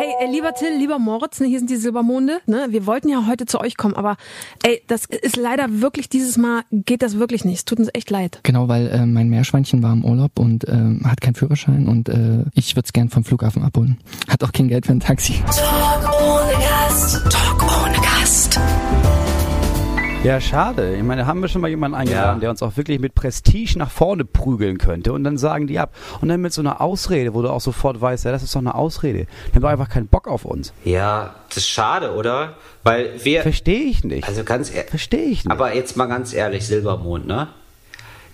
Hey, ey, lieber Till, lieber Moritz, ne, hier sind die Silbermonde. Ne? Wir wollten ja heute zu euch kommen, aber ey, das ist leider wirklich dieses Mal geht das wirklich nicht. Es tut uns echt leid. Genau, weil äh, mein Meerschweinchen war im Urlaub und äh, hat keinen Führerschein und äh, ich würde es gern vom Flughafen abholen. Hat auch kein Geld für ein Taxi. Talk ohne Gast. Talk. Ja, schade. Ich meine, da haben wir schon mal jemanden eingeladen, Ja. der uns auch wirklich mit Prestige nach vorne prügeln könnte und dann sagen die ab. Und dann mit so einer Ausrede, wo du auch sofort weißt, ja, das ist doch eine Ausrede. Die haben doch einfach keinen Bock auf uns. Ja, das ist schade, oder? Weil wir. Verstehe ich nicht. Also ganz ehrlich. Verstehe ich nicht. Aber jetzt mal ganz ehrlich, Silbermond, ne?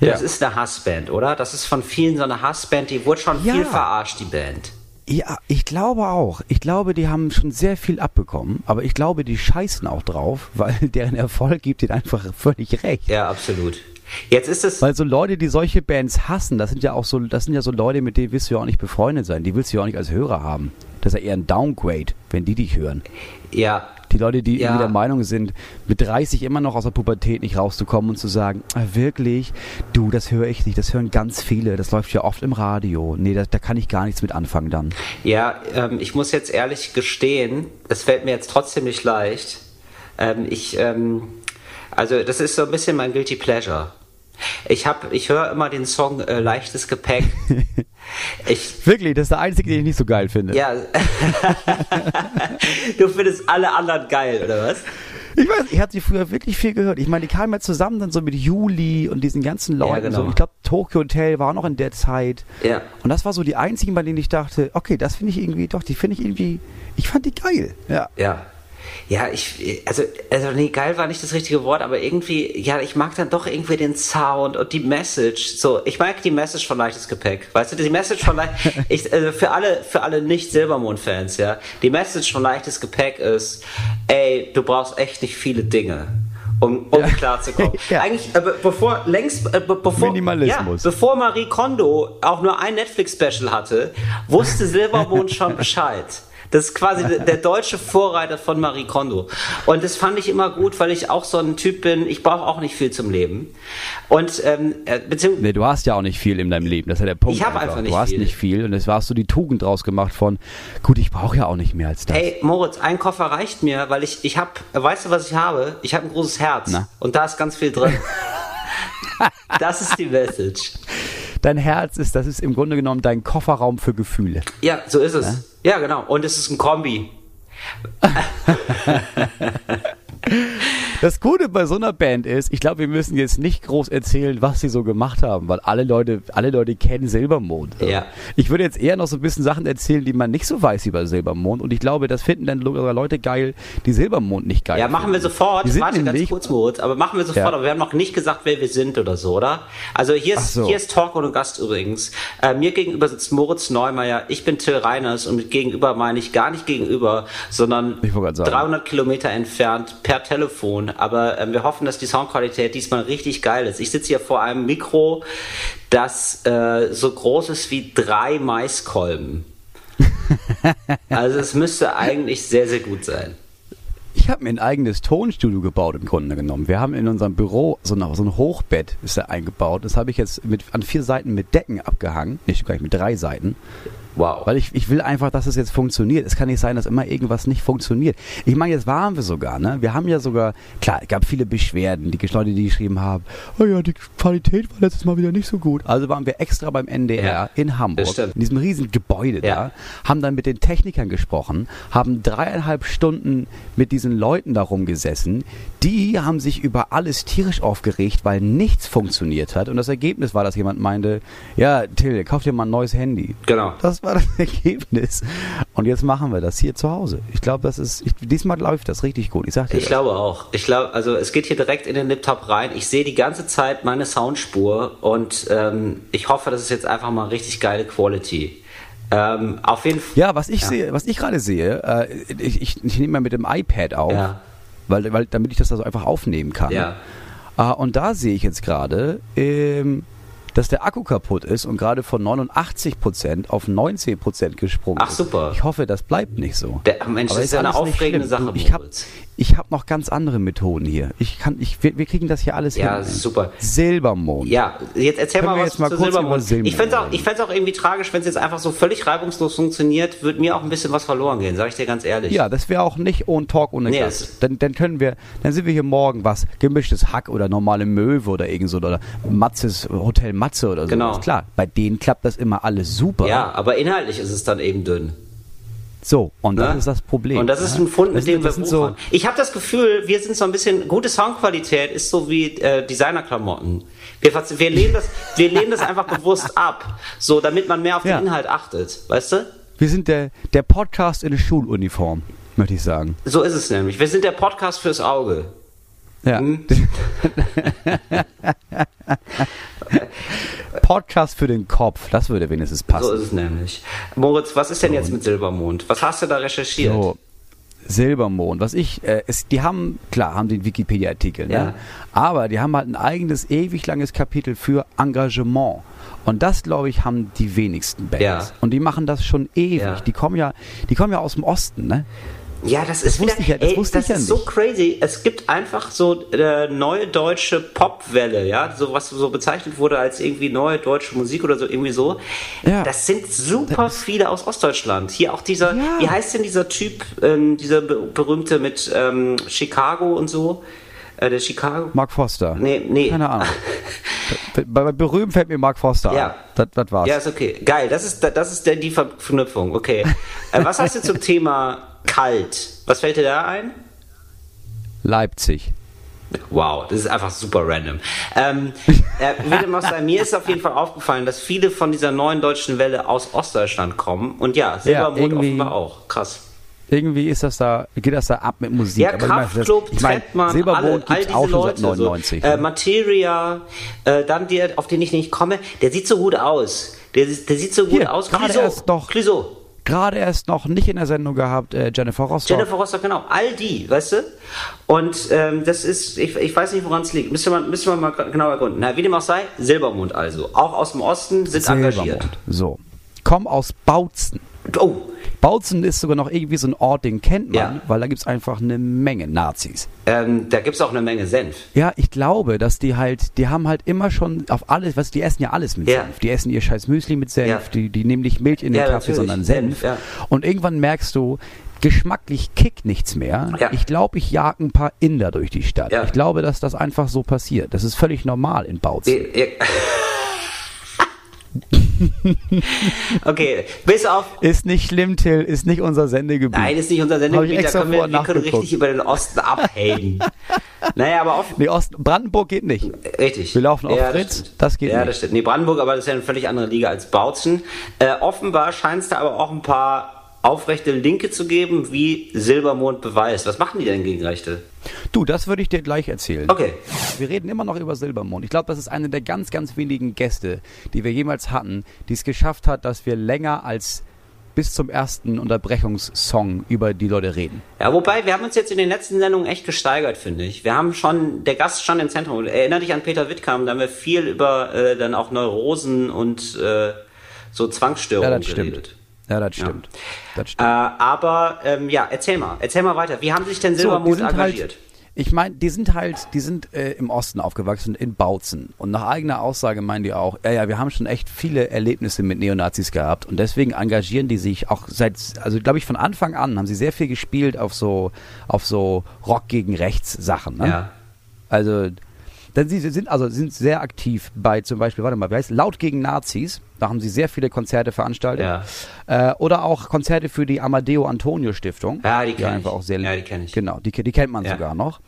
Ja. Das ist eine Hassband, oder? Das ist von vielen so eine Hassband, die wurde schon Ja. viel verarscht, die Band. Ja, ich glaube auch. Ich glaube, die haben schon sehr viel abbekommen, aber ich glaube, die scheißen auch drauf, weil deren Erfolg gibt ihnen einfach völlig recht. Ja, absolut. Jetzt ist es. Weil so Leute, die solche Bands hassen, das sind ja auch so, das sind ja so Leute, mit denen willst du ja auch nicht befreundet sein. Die willst du ja auch nicht als Hörer haben. Das ist ja eher ein Downgrade, wenn die dich hören. Ja. Die Leute, die Ja. irgendwie der Meinung sind, mit 30 immer noch aus der Pubertät nicht rauszukommen und zu sagen, ah, wirklich, du, das höre ich nicht, das hören ganz viele, das läuft ja oft im Radio. Nee, da, da kann ich gar nichts mit anfangen dann. Ja, ähm, ich muss jetzt ehrlich gestehen, es fällt mir jetzt trotzdem nicht leicht. Ähm, ich, ähm, also das ist so ein bisschen mein guilty pleasure. Ich ich höre immer den Song äh, Leichtes Gepäck. ich, Wirklich, das ist der einzige, den ich nicht so geil finde. ja. du findest alle anderen geil, oder was? Ich weiß, ich hatte sie früher wirklich viel gehört. Ich meine, die kamen ja zusammen dann so mit Juli und diesen ganzen Leuten. genau. so. Ich glaube, Tokyo Hotel war auch noch in der Zeit. Ja. Und das war so die einzigen, bei denen ich dachte, okay, das finde ich irgendwie, doch, die finde ich irgendwie, ich fand die geil. Ja. Ja. Ja, ich, also, also nee, geil war nicht das richtige Wort, aber irgendwie, ja, ich mag dann doch irgendwie den Sound und die Message. So, ich mag die Message von Leichtes Gepäck. Weißt du, die Message von ich, also für alle, für alle Nicht-Silbermond-Fans, ja, die Message von Leichtes Gepäck ist, ey, du brauchst echt nicht viele Dinge. Um, um klarzukommen. Ja. Eigentlich, äh, be- bevor längst, äh, be- bevor, Minimalismus. Ja, bevor Marie Kondo auch nur ein Netflix-Special hatte, wusste Silbermond schon Bescheid. Das ist quasi der, deutsche Vorreiter von Marie Kondo. Und das fand ich immer gut, weil ich auch so ein Typ bin, ich brauche auch nicht viel zum Leben. Und ähm, äh, beziehungsweise Nee, du hast ja auch nicht viel in deinem Leben. Das ist ja der Punkt. Ich hab einfach nicht Du hast viel. nicht viel und es warst du die Tugend draus gemacht von, gut, ich brauche ja auch nicht mehr als das. Hey Moritz, ein Koffer reicht mir, weil ich ich habe, weißt du was ich habe? Ich habe ein großes Herz Na? und da ist ganz viel drin. das ist die Message. Dein Herz ist, das ist im Grunde genommen dein Kofferraum für Gefühle. Ja, so ist es. Ja, genau. Und es ist ein Kombi. Das Gute bei so einer Band ist, ich glaube, wir müssen jetzt nicht groß erzählen, was sie so gemacht haben, weil alle Leute, alle Leute kennen Silbermond. Ja. Ich würde jetzt eher noch so ein bisschen Sachen erzählen, die man nicht so weiß über Silbermond. Und ich glaube, das finden dann Leute geil, die Silbermond nicht geil Ja, machen wir finden. sofort. Die sind Warte ganz kurz, Moritz. Aber machen wir sofort. Ja. Aber wir haben noch nicht gesagt, wer wir sind oder so, oder? Also hier ist, so. hier ist Talk ohne Gast übrigens. Äh, mir gegenüber sitzt Moritz Neumeier. Ich bin Till Reiners und mit gegenüber meine ich gar nicht gegenüber, sondern Ich wollte gerade sagen. 300 Kilometer entfernt per Telefon. Aber ähm, wir hoffen, dass die Soundqualität diesmal richtig geil ist. Ich sitze hier vor einem Mikro, das äh, so groß ist wie drei Maiskolben. also es müsste eigentlich sehr, sehr gut sein. Ich habe mir ein eigenes Tonstudio gebaut im Grunde genommen. Wir haben in unserem Büro so ein, so ein Hochbett ist da eingebaut. Das habe ich jetzt mit, an vier Seiten mit Decken abgehangen. Nicht gleich mit drei Seiten. Wow. Weil ich, ich will einfach, dass es jetzt funktioniert. Es kann nicht sein, dass immer irgendwas nicht funktioniert. Ich meine, jetzt waren wir sogar, ne? Wir haben ja sogar, klar, es gab viele Beschwerden, die Leute, die geschrieben haben, oh ja, die Qualität war letztes Mal wieder nicht so gut. Also waren wir extra beim NDR Ja, in Hamburg, in diesem riesen Gebäude Ja. da, haben dann mit den Technikern gesprochen, haben dreieinhalb Stunden mit diesen Leuten da rumgesessen. Die haben sich über alles tierisch aufgeregt, weil nichts funktioniert hat. Und das Ergebnis war, dass jemand meinte, ja, Till, kauf dir mal ein neues Handy. Genau. Das war das Ergebnis. Und jetzt machen wir das hier zu Hause. Ich glaube, das ist, ich, diesmal läuft das richtig gut. Ich sag dir Ich das. glaube auch. Ich glaube, also es geht hier direkt in den Laptop rein. Ich sehe die ganze Zeit meine Soundspur und ähm, ich hoffe, das ist jetzt einfach mal richtig geile Quality. Ähm, auf jeden Fall. Ja, was ich sehe, was ich gerade sehe, äh, ich, ich, ich nehme mal mit dem iPad auf, Ja. weil, weil, damit ich das also einfach aufnehmen kann. Ja. Äh, und da sehe ich jetzt gerade, ähm, dass der Akku kaputt ist und gerade von 89% auf 19% gesprungen Ach, ist. super. Ich hoffe, das bleibt nicht so. Der- Mensch, das ist ja eine aufregende. Sache, Ich habe ich hab noch ganz andere Methoden hier. Ich kann, ich, wir, wir kriegen das hier alles Ja, hin. super. Silbermond. Ja, jetzt erzähl Können mal was jetzt mal zu Silbermond. Silbermond Ich fände auch, ich fänd's auch irgendwie tragisch, wenn es jetzt einfach so völlig reibungslos funktioniert, würde mir auch ein bisschen was verloren gehen, sag ich dir ganz ehrlich. Ja, das wäre auch nicht ohne Talk, ohne Nee, Gast. es- Dann, dann können wir, dann sind wir hier morgen was, gemischtes Hack oder normale Möwe oder irgend so, oder Matzes, Hotel Matze oder so. Genau. Klar, bei denen klappt das immer alles super. Ja, aber inhaltlich ist es dann eben dünn. So, und das Ne? ist das Problem. Und das ist Ja? ein Fund, mit dem wir so. Ich habe das Gefühl, wir sind so ein bisschen, gute Soundqualität ist so wie äh, Designerklamotten. Wir, wir, lehnen das, wir lehnen das einfach bewusst ab, so damit man mehr auf Ja. den Inhalt achtet. Weißt du? wir sind der, der Podcast in der Schuluniform, möchte ich sagen. So ist es nämlich. Wir sind der Podcast fürs Auge. Ja. Hm? Podcast für den Kopf, das würde wenigstens passen. So ist es nämlich. Moritz, was ist denn jetzt mit Silbermond? Was hast du da recherchiert? So, Silbermond, was ich, äh, ist, die haben, klar, haben den Wikipedia-Artikel, ne? Ja. aber die haben halt ein eigenes, ewig langes Kapitel für Engagement. Und das, glaube ich, haben die wenigsten Bands. Ja. Und die machen das schon ewig. Ja. Die kommen ja, die kommen ja aus dem Osten, ne? Ja, das ist wusste wieder, ich ja- das ey, das ich ja ist so crazy. Es gibt einfach so äh, neue deutsche Popwelle, ja, so was so bezeichnet wurde als irgendwie neue deutsche Musik oder so irgendwie so. Ja. Das sind super viele aus Ostdeutschland. Hier auch dieser, Ja. wie heißt denn dieser Typ, ähm, dieser be berühmte mit ähm, Chicago und so, äh, der Chicago. Mark Foster. Nee, nee. Keine Ahnung. bei, bei berühmt fällt mir Mark Foster Ja. ein. Das, das war's. Ja, ist okay. Geil, das ist, das ist der, die Verknüpfung. Okay. äh, was hast du zum Thema kalt? Was fällt dir da ein? Leipzig. Wow, das ist einfach super random. Ähm, äh, auch sei, mir ist auf jeden Fall aufgefallen, dass viele von dieser neuen deutschen Welle aus Ostdeutschland kommen. Und ja, Silbermond irgendwie- offenbar auch. Krass. Irgendwie ist das da, geht das da ab mit Musik. Ja, Aber ich Trettmann, alle, all diese auch Leute. seit 99. So, äh, ne? Materia, äh, dann der, auf den ich nicht komme, der sieht so gut aus. Der, der sieht so gut Hier, aus. gerade Clouseau. erst noch. Clouseau. Gerade erst noch nicht in der Sendung gehabt, äh, Jennifer Rostock. Jennifer Rostock, genau. All die, weißt du? Und ähm, das ist, ich, ich weiß nicht, woran es liegt. Müssen wir, müssen wir mal genau ergründen. Na, wie dem auch sei, Silbermond also. Auch aus dem Osten sind engagiert. Silbermond. So. Komm aus Bautzen. Oh, Bautzen ist sogar noch irgendwie so ein Ort, den kennt man, Ja. weil da gibt's einfach eine Menge Nazis. ähm, da gibt's auch eine Menge Senf. Ja, ich glaube, dass die halt, die haben halt immer schon auf alles, was die essen ja alles mit Ja. Senf. Die essen ihr scheiß Müsli mit Senf, Ja. die, die nehmen nicht Milch in den Ja, Kaffee, natürlich. sondern Senf. Ja. Und irgendwann merkst du, geschmacklich kickt nichts mehr. Ja. Ich glaube, ich jag ein paar Inder durch die Stadt. Ja. Ich glaube, dass das einfach so passiert. Das ist völlig normal in Bautzen. Ihr- okay, bis auf. Ist nicht schlimm, Till, ist nicht unser Sendegebiet. Nein, ist nicht unser Sendegebiet, da können wir, wir können richtig über den Osten abhängen. naja, aber offen. Nee, Ost Brandenburg geht nicht. Richtig. Wir laufen auf Ja, Fritz, stimmt. das geht Ja, nicht. das stimmt. Nee, Brandenburg, aber das ist ja eine völlig andere Liga als Bautzen. Äh, offenbar scheint es da aber auch ein paar aufrechte Linke zu geben, wie Silbermond beweist. Was machen die denn gegen Rechte? Du, das würde ich dir gleich erzählen. Okay. Wir reden immer noch über Silbermond. Ich glaube, das ist eine der ganz, ganz wenigen Gäste, die wir jemals hatten, die es geschafft hat, dass wir länger als bis zum ersten Unterbrechungssong über die Leute reden. Ja, wobei, wir haben uns jetzt in den letzten Sendungen echt gesteigert, finde ich. Wir haben schon, der Gast stand im Zentrum. Erinner dich an Peter Wittkam, da haben wir viel über äh, dann auch Neurosen und äh, so Ja, Zwangsstörungen das stimmt. Ja, das stimmt. Das Äh, stimmt. aber ähm, ja, erzähl mal, erzähl mal weiter. Wie haben sich denn So, Silbermond sind engagiert? halt, ich meine, die sind halt, die sind äh, im Osten aufgewachsen, in Bautzen. Und nach eigener Aussage meinen die auch, ja, ja, wir haben schon echt viele Erlebnisse mit Neonazis gehabt. Und deswegen engagieren die sich auch seit, also glaube ich, von Anfang an haben sie sehr viel gespielt auf so, auf so Rock gegen Rechts Sachen. Ne? Ja. Also, denn sie sind also sind sehr aktiv bei zum Beispiel, warte mal, wie heißt Laut gegen Nazis. Da haben sie sehr viele Konzerte veranstaltet. Ja. Äh, oder auch Konzerte für die Amadeo Antonio Stiftung. Ja, die kenn einfach ich. auch sehr Ja, die kenn ich. Genau, die, die kennt man Ja. sogar noch.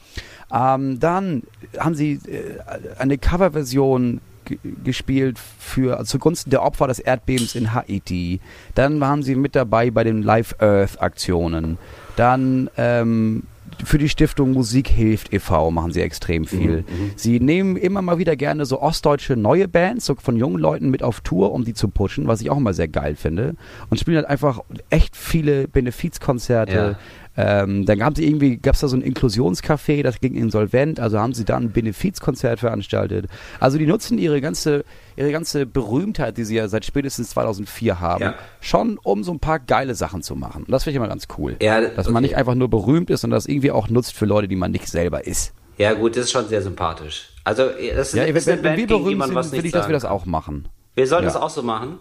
Ähm, dann haben sie äh, eine Coverversion ge- gespielt für also zugunsten der Opfer des Erdbebens in Haiti. Dann waren sie mit dabei bei den Live Earth Aktionen. Dann ähm, für die Stiftung Musik hilft e.V. machen sie extrem viel. Sie nehmen immer mal wieder gerne so ostdeutsche neue Bands, so von jungen Leuten mit auf Tour, um die zu pushen, was ich auch immer sehr geil finde. Und spielen halt einfach echt viele Benefizkonzerte. Ähm, dann haben sie irgendwie, gab es da so ein Inklusionscafé, das ging insolvent, also haben sie da ein Benefizkonzert veranstaltet. Also die nutzen ihre ganze, ihre ganze Berühmtheit, die sie ja seit spätestens 2004 haben, Ja. schon um so ein paar geile Sachen zu machen. Und das finde ich immer ganz cool. Ja, Dass man okay. nicht einfach nur berühmt ist, sondern das irgendwie auch nutzt für Leute, die man nicht selber ist. Ja, gut, das ist schon sehr sympathisch. Also, das ist, Ja, ist wenn, wenn wir berühmt man sind, nicht ich, dass wir das auch machen. Wir sollten Ja. das auch so machen.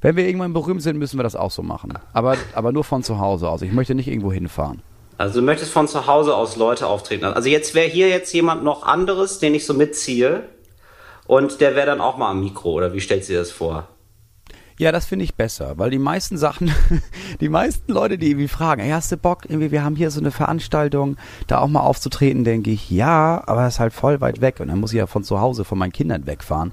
Wenn wir irgendwann berühmt sind, müssen wir das auch so machen. Aber, aber nur von zu Hause aus. Ich möchte nicht irgendwo hinfahren. Also du möchtest von zu Hause aus Leute auftreten lassen. Also jetzt wäre hier jetzt jemand noch anderes, den ich so mitziehe. Und der wäre dann auch mal am Mikro, oder wie stellt sie das vor? Ja, das finde ich besser, weil die meisten Sachen, die meisten Leute, die irgendwie fragen, hey, hast du Bock, irgendwie, wir haben hier so eine Veranstaltung, da auch mal aufzutreten, denke ich, ja, aber das ist halt voll weit weg und dann muss ich ja von zu Hause, von meinen Kindern wegfahren.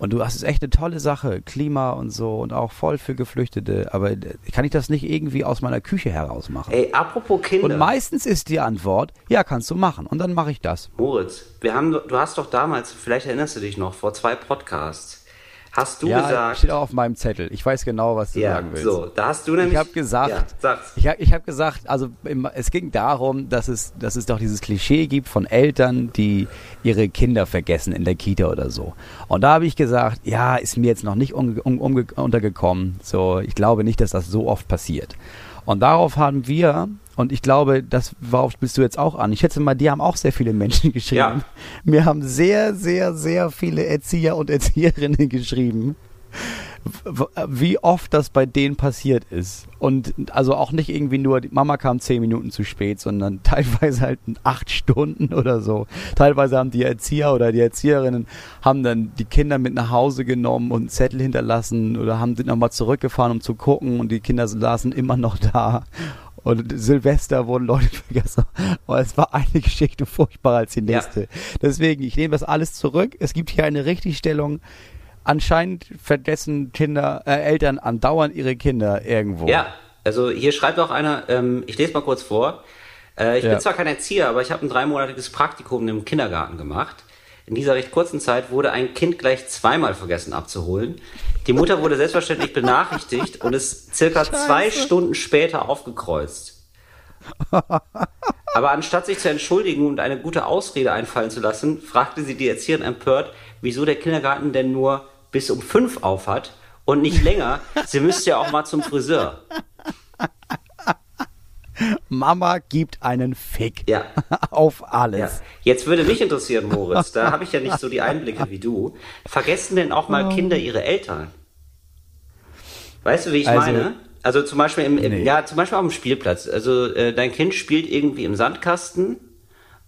Und du, das ist echt eine tolle Sache, Klima und so und auch voll für Geflüchtete, aber äh, kann ich das nicht irgendwie aus meiner Küche heraus machen? Ey, apropos Kinder. Und meistens ist die Antwort, ja, kannst du machen. Und dann mache ich das. Moritz, wir haben, du hast doch damals, vielleicht erinnerst du dich noch, vor zwei Podcasts, hast du ja, gesagt, steht auch auf meinem Zettel. Ich weiß genau, was du ja, sagen willst. so, da hast du nämlich, Ich habe gesagt, ja, ich habe ich hab gesagt, also es ging darum, dass es, dass es doch dieses Klischee gibt von Eltern, die ihre Kinder vergessen in der Kita oder so. Und da habe ich gesagt, ja, ist mir jetzt noch nicht um, umge- untergekommen. So, ich glaube nicht, dass das so oft passiert. Und darauf haben wir, und ich glaube, das worauf bist du jetzt auch an. Ich schätze mal, die haben auch sehr viele Menschen geschrieben. Ja. Mir haben sehr, sehr, sehr viele Erzieher und Erzieherinnen geschrieben wie oft das bei denen passiert ist. Und also auch nicht irgendwie nur, die Mama kam zehn Minuten zu spät, sondern teilweise halt acht Stunden oder so. Teilweise haben die Erzieher oder die Erzieherinnen haben dann die Kinder mit nach Hause genommen und einen Zettel hinterlassen oder haben sind nochmal zurückgefahren, um zu gucken und die Kinder saßen immer noch da. Und Silvester wurden Leute vergessen. Aber es war eine Geschichte furchtbarer als die Ja. nächste. Deswegen, ich nehme das alles zurück. Es gibt hier eine Richtigstellung. Anscheinend vergessen Kinder, äh, Eltern andauernd ihre Kinder irgendwo. Ja, also hier schreibt auch einer, ähm, ich lese mal kurz vor. Äh, ich Ja. bin zwar kein Erzieher, aber ich habe ein dreimonatiges Praktikum im Kindergarten gemacht. In dieser recht kurzen Zeit wurde ein Kind gleich zweimal vergessen abzuholen. Die Mutter wurde selbstverständlich benachrichtigt und ist circa zwei Stunden später aufgekreuzt. Aber anstatt sich zu entschuldigen und eine gute Ausrede einfallen zu lassen, fragte sie die Erzieherin empört, wieso der Kindergarten denn nur bis um fünf auf hat und nicht länger. Sie müsste ja auch mal zum Friseur. Mama gibt einen Fick Ja. auf Ja. alles. Jetzt würde mich interessieren, Moritz, da habe ich ja nicht so die Einblicke wie du. Vergessen denn auch mal Kinder ihre Eltern? Weißt du, wie ich Also- meine? Also zum Beispiel im, im Nee. ja, zum Beispiel auf dem Spielplatz. Also äh, dein Kind spielt irgendwie im Sandkasten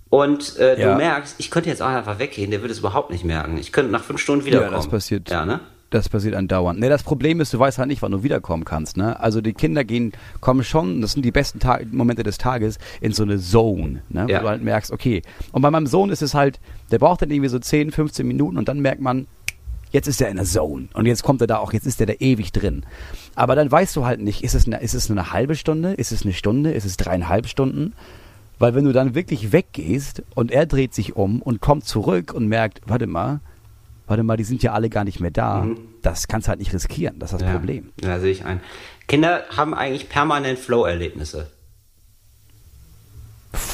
und äh, Ja. du merkst, ich könnte jetzt auch einfach weggehen, der würde es überhaupt nicht merken. Ich könnte nach fünf Stunden wiederkommen. das passiert. Ja, ne? Das passiert andauernd. Ne, das Problem ist, du weißt halt nicht, wann du wiederkommen kannst. Ne? Also die Kinder gehen, kommen schon, das sind die besten Ta Momente des Tages, in so eine Zone, ne? Ja. wo du halt merkst, okay. Und bei meinem Sohn ist es halt, der braucht dann irgendwie so 10, 15 Minuten und dann merkt man, jetzt ist er in der Zone und jetzt kommt er da auch, jetzt ist er da ewig drin. Aber dann weißt du halt nicht, ist es, eine, ist es nur eine halbe Stunde, ist es eine Stunde, ist es dreieinhalb Stunden? Weil wenn du dann wirklich weggehst und er dreht sich um und kommt zurück und merkt, warte mal, warte mal, die sind ja alle gar nicht mehr da, das kannst du halt nicht riskieren, das ist das Mhm. ja. Problem. Ja, sehe ich ein. Kinder haben eigentlich permanent Flow-Erlebnisse.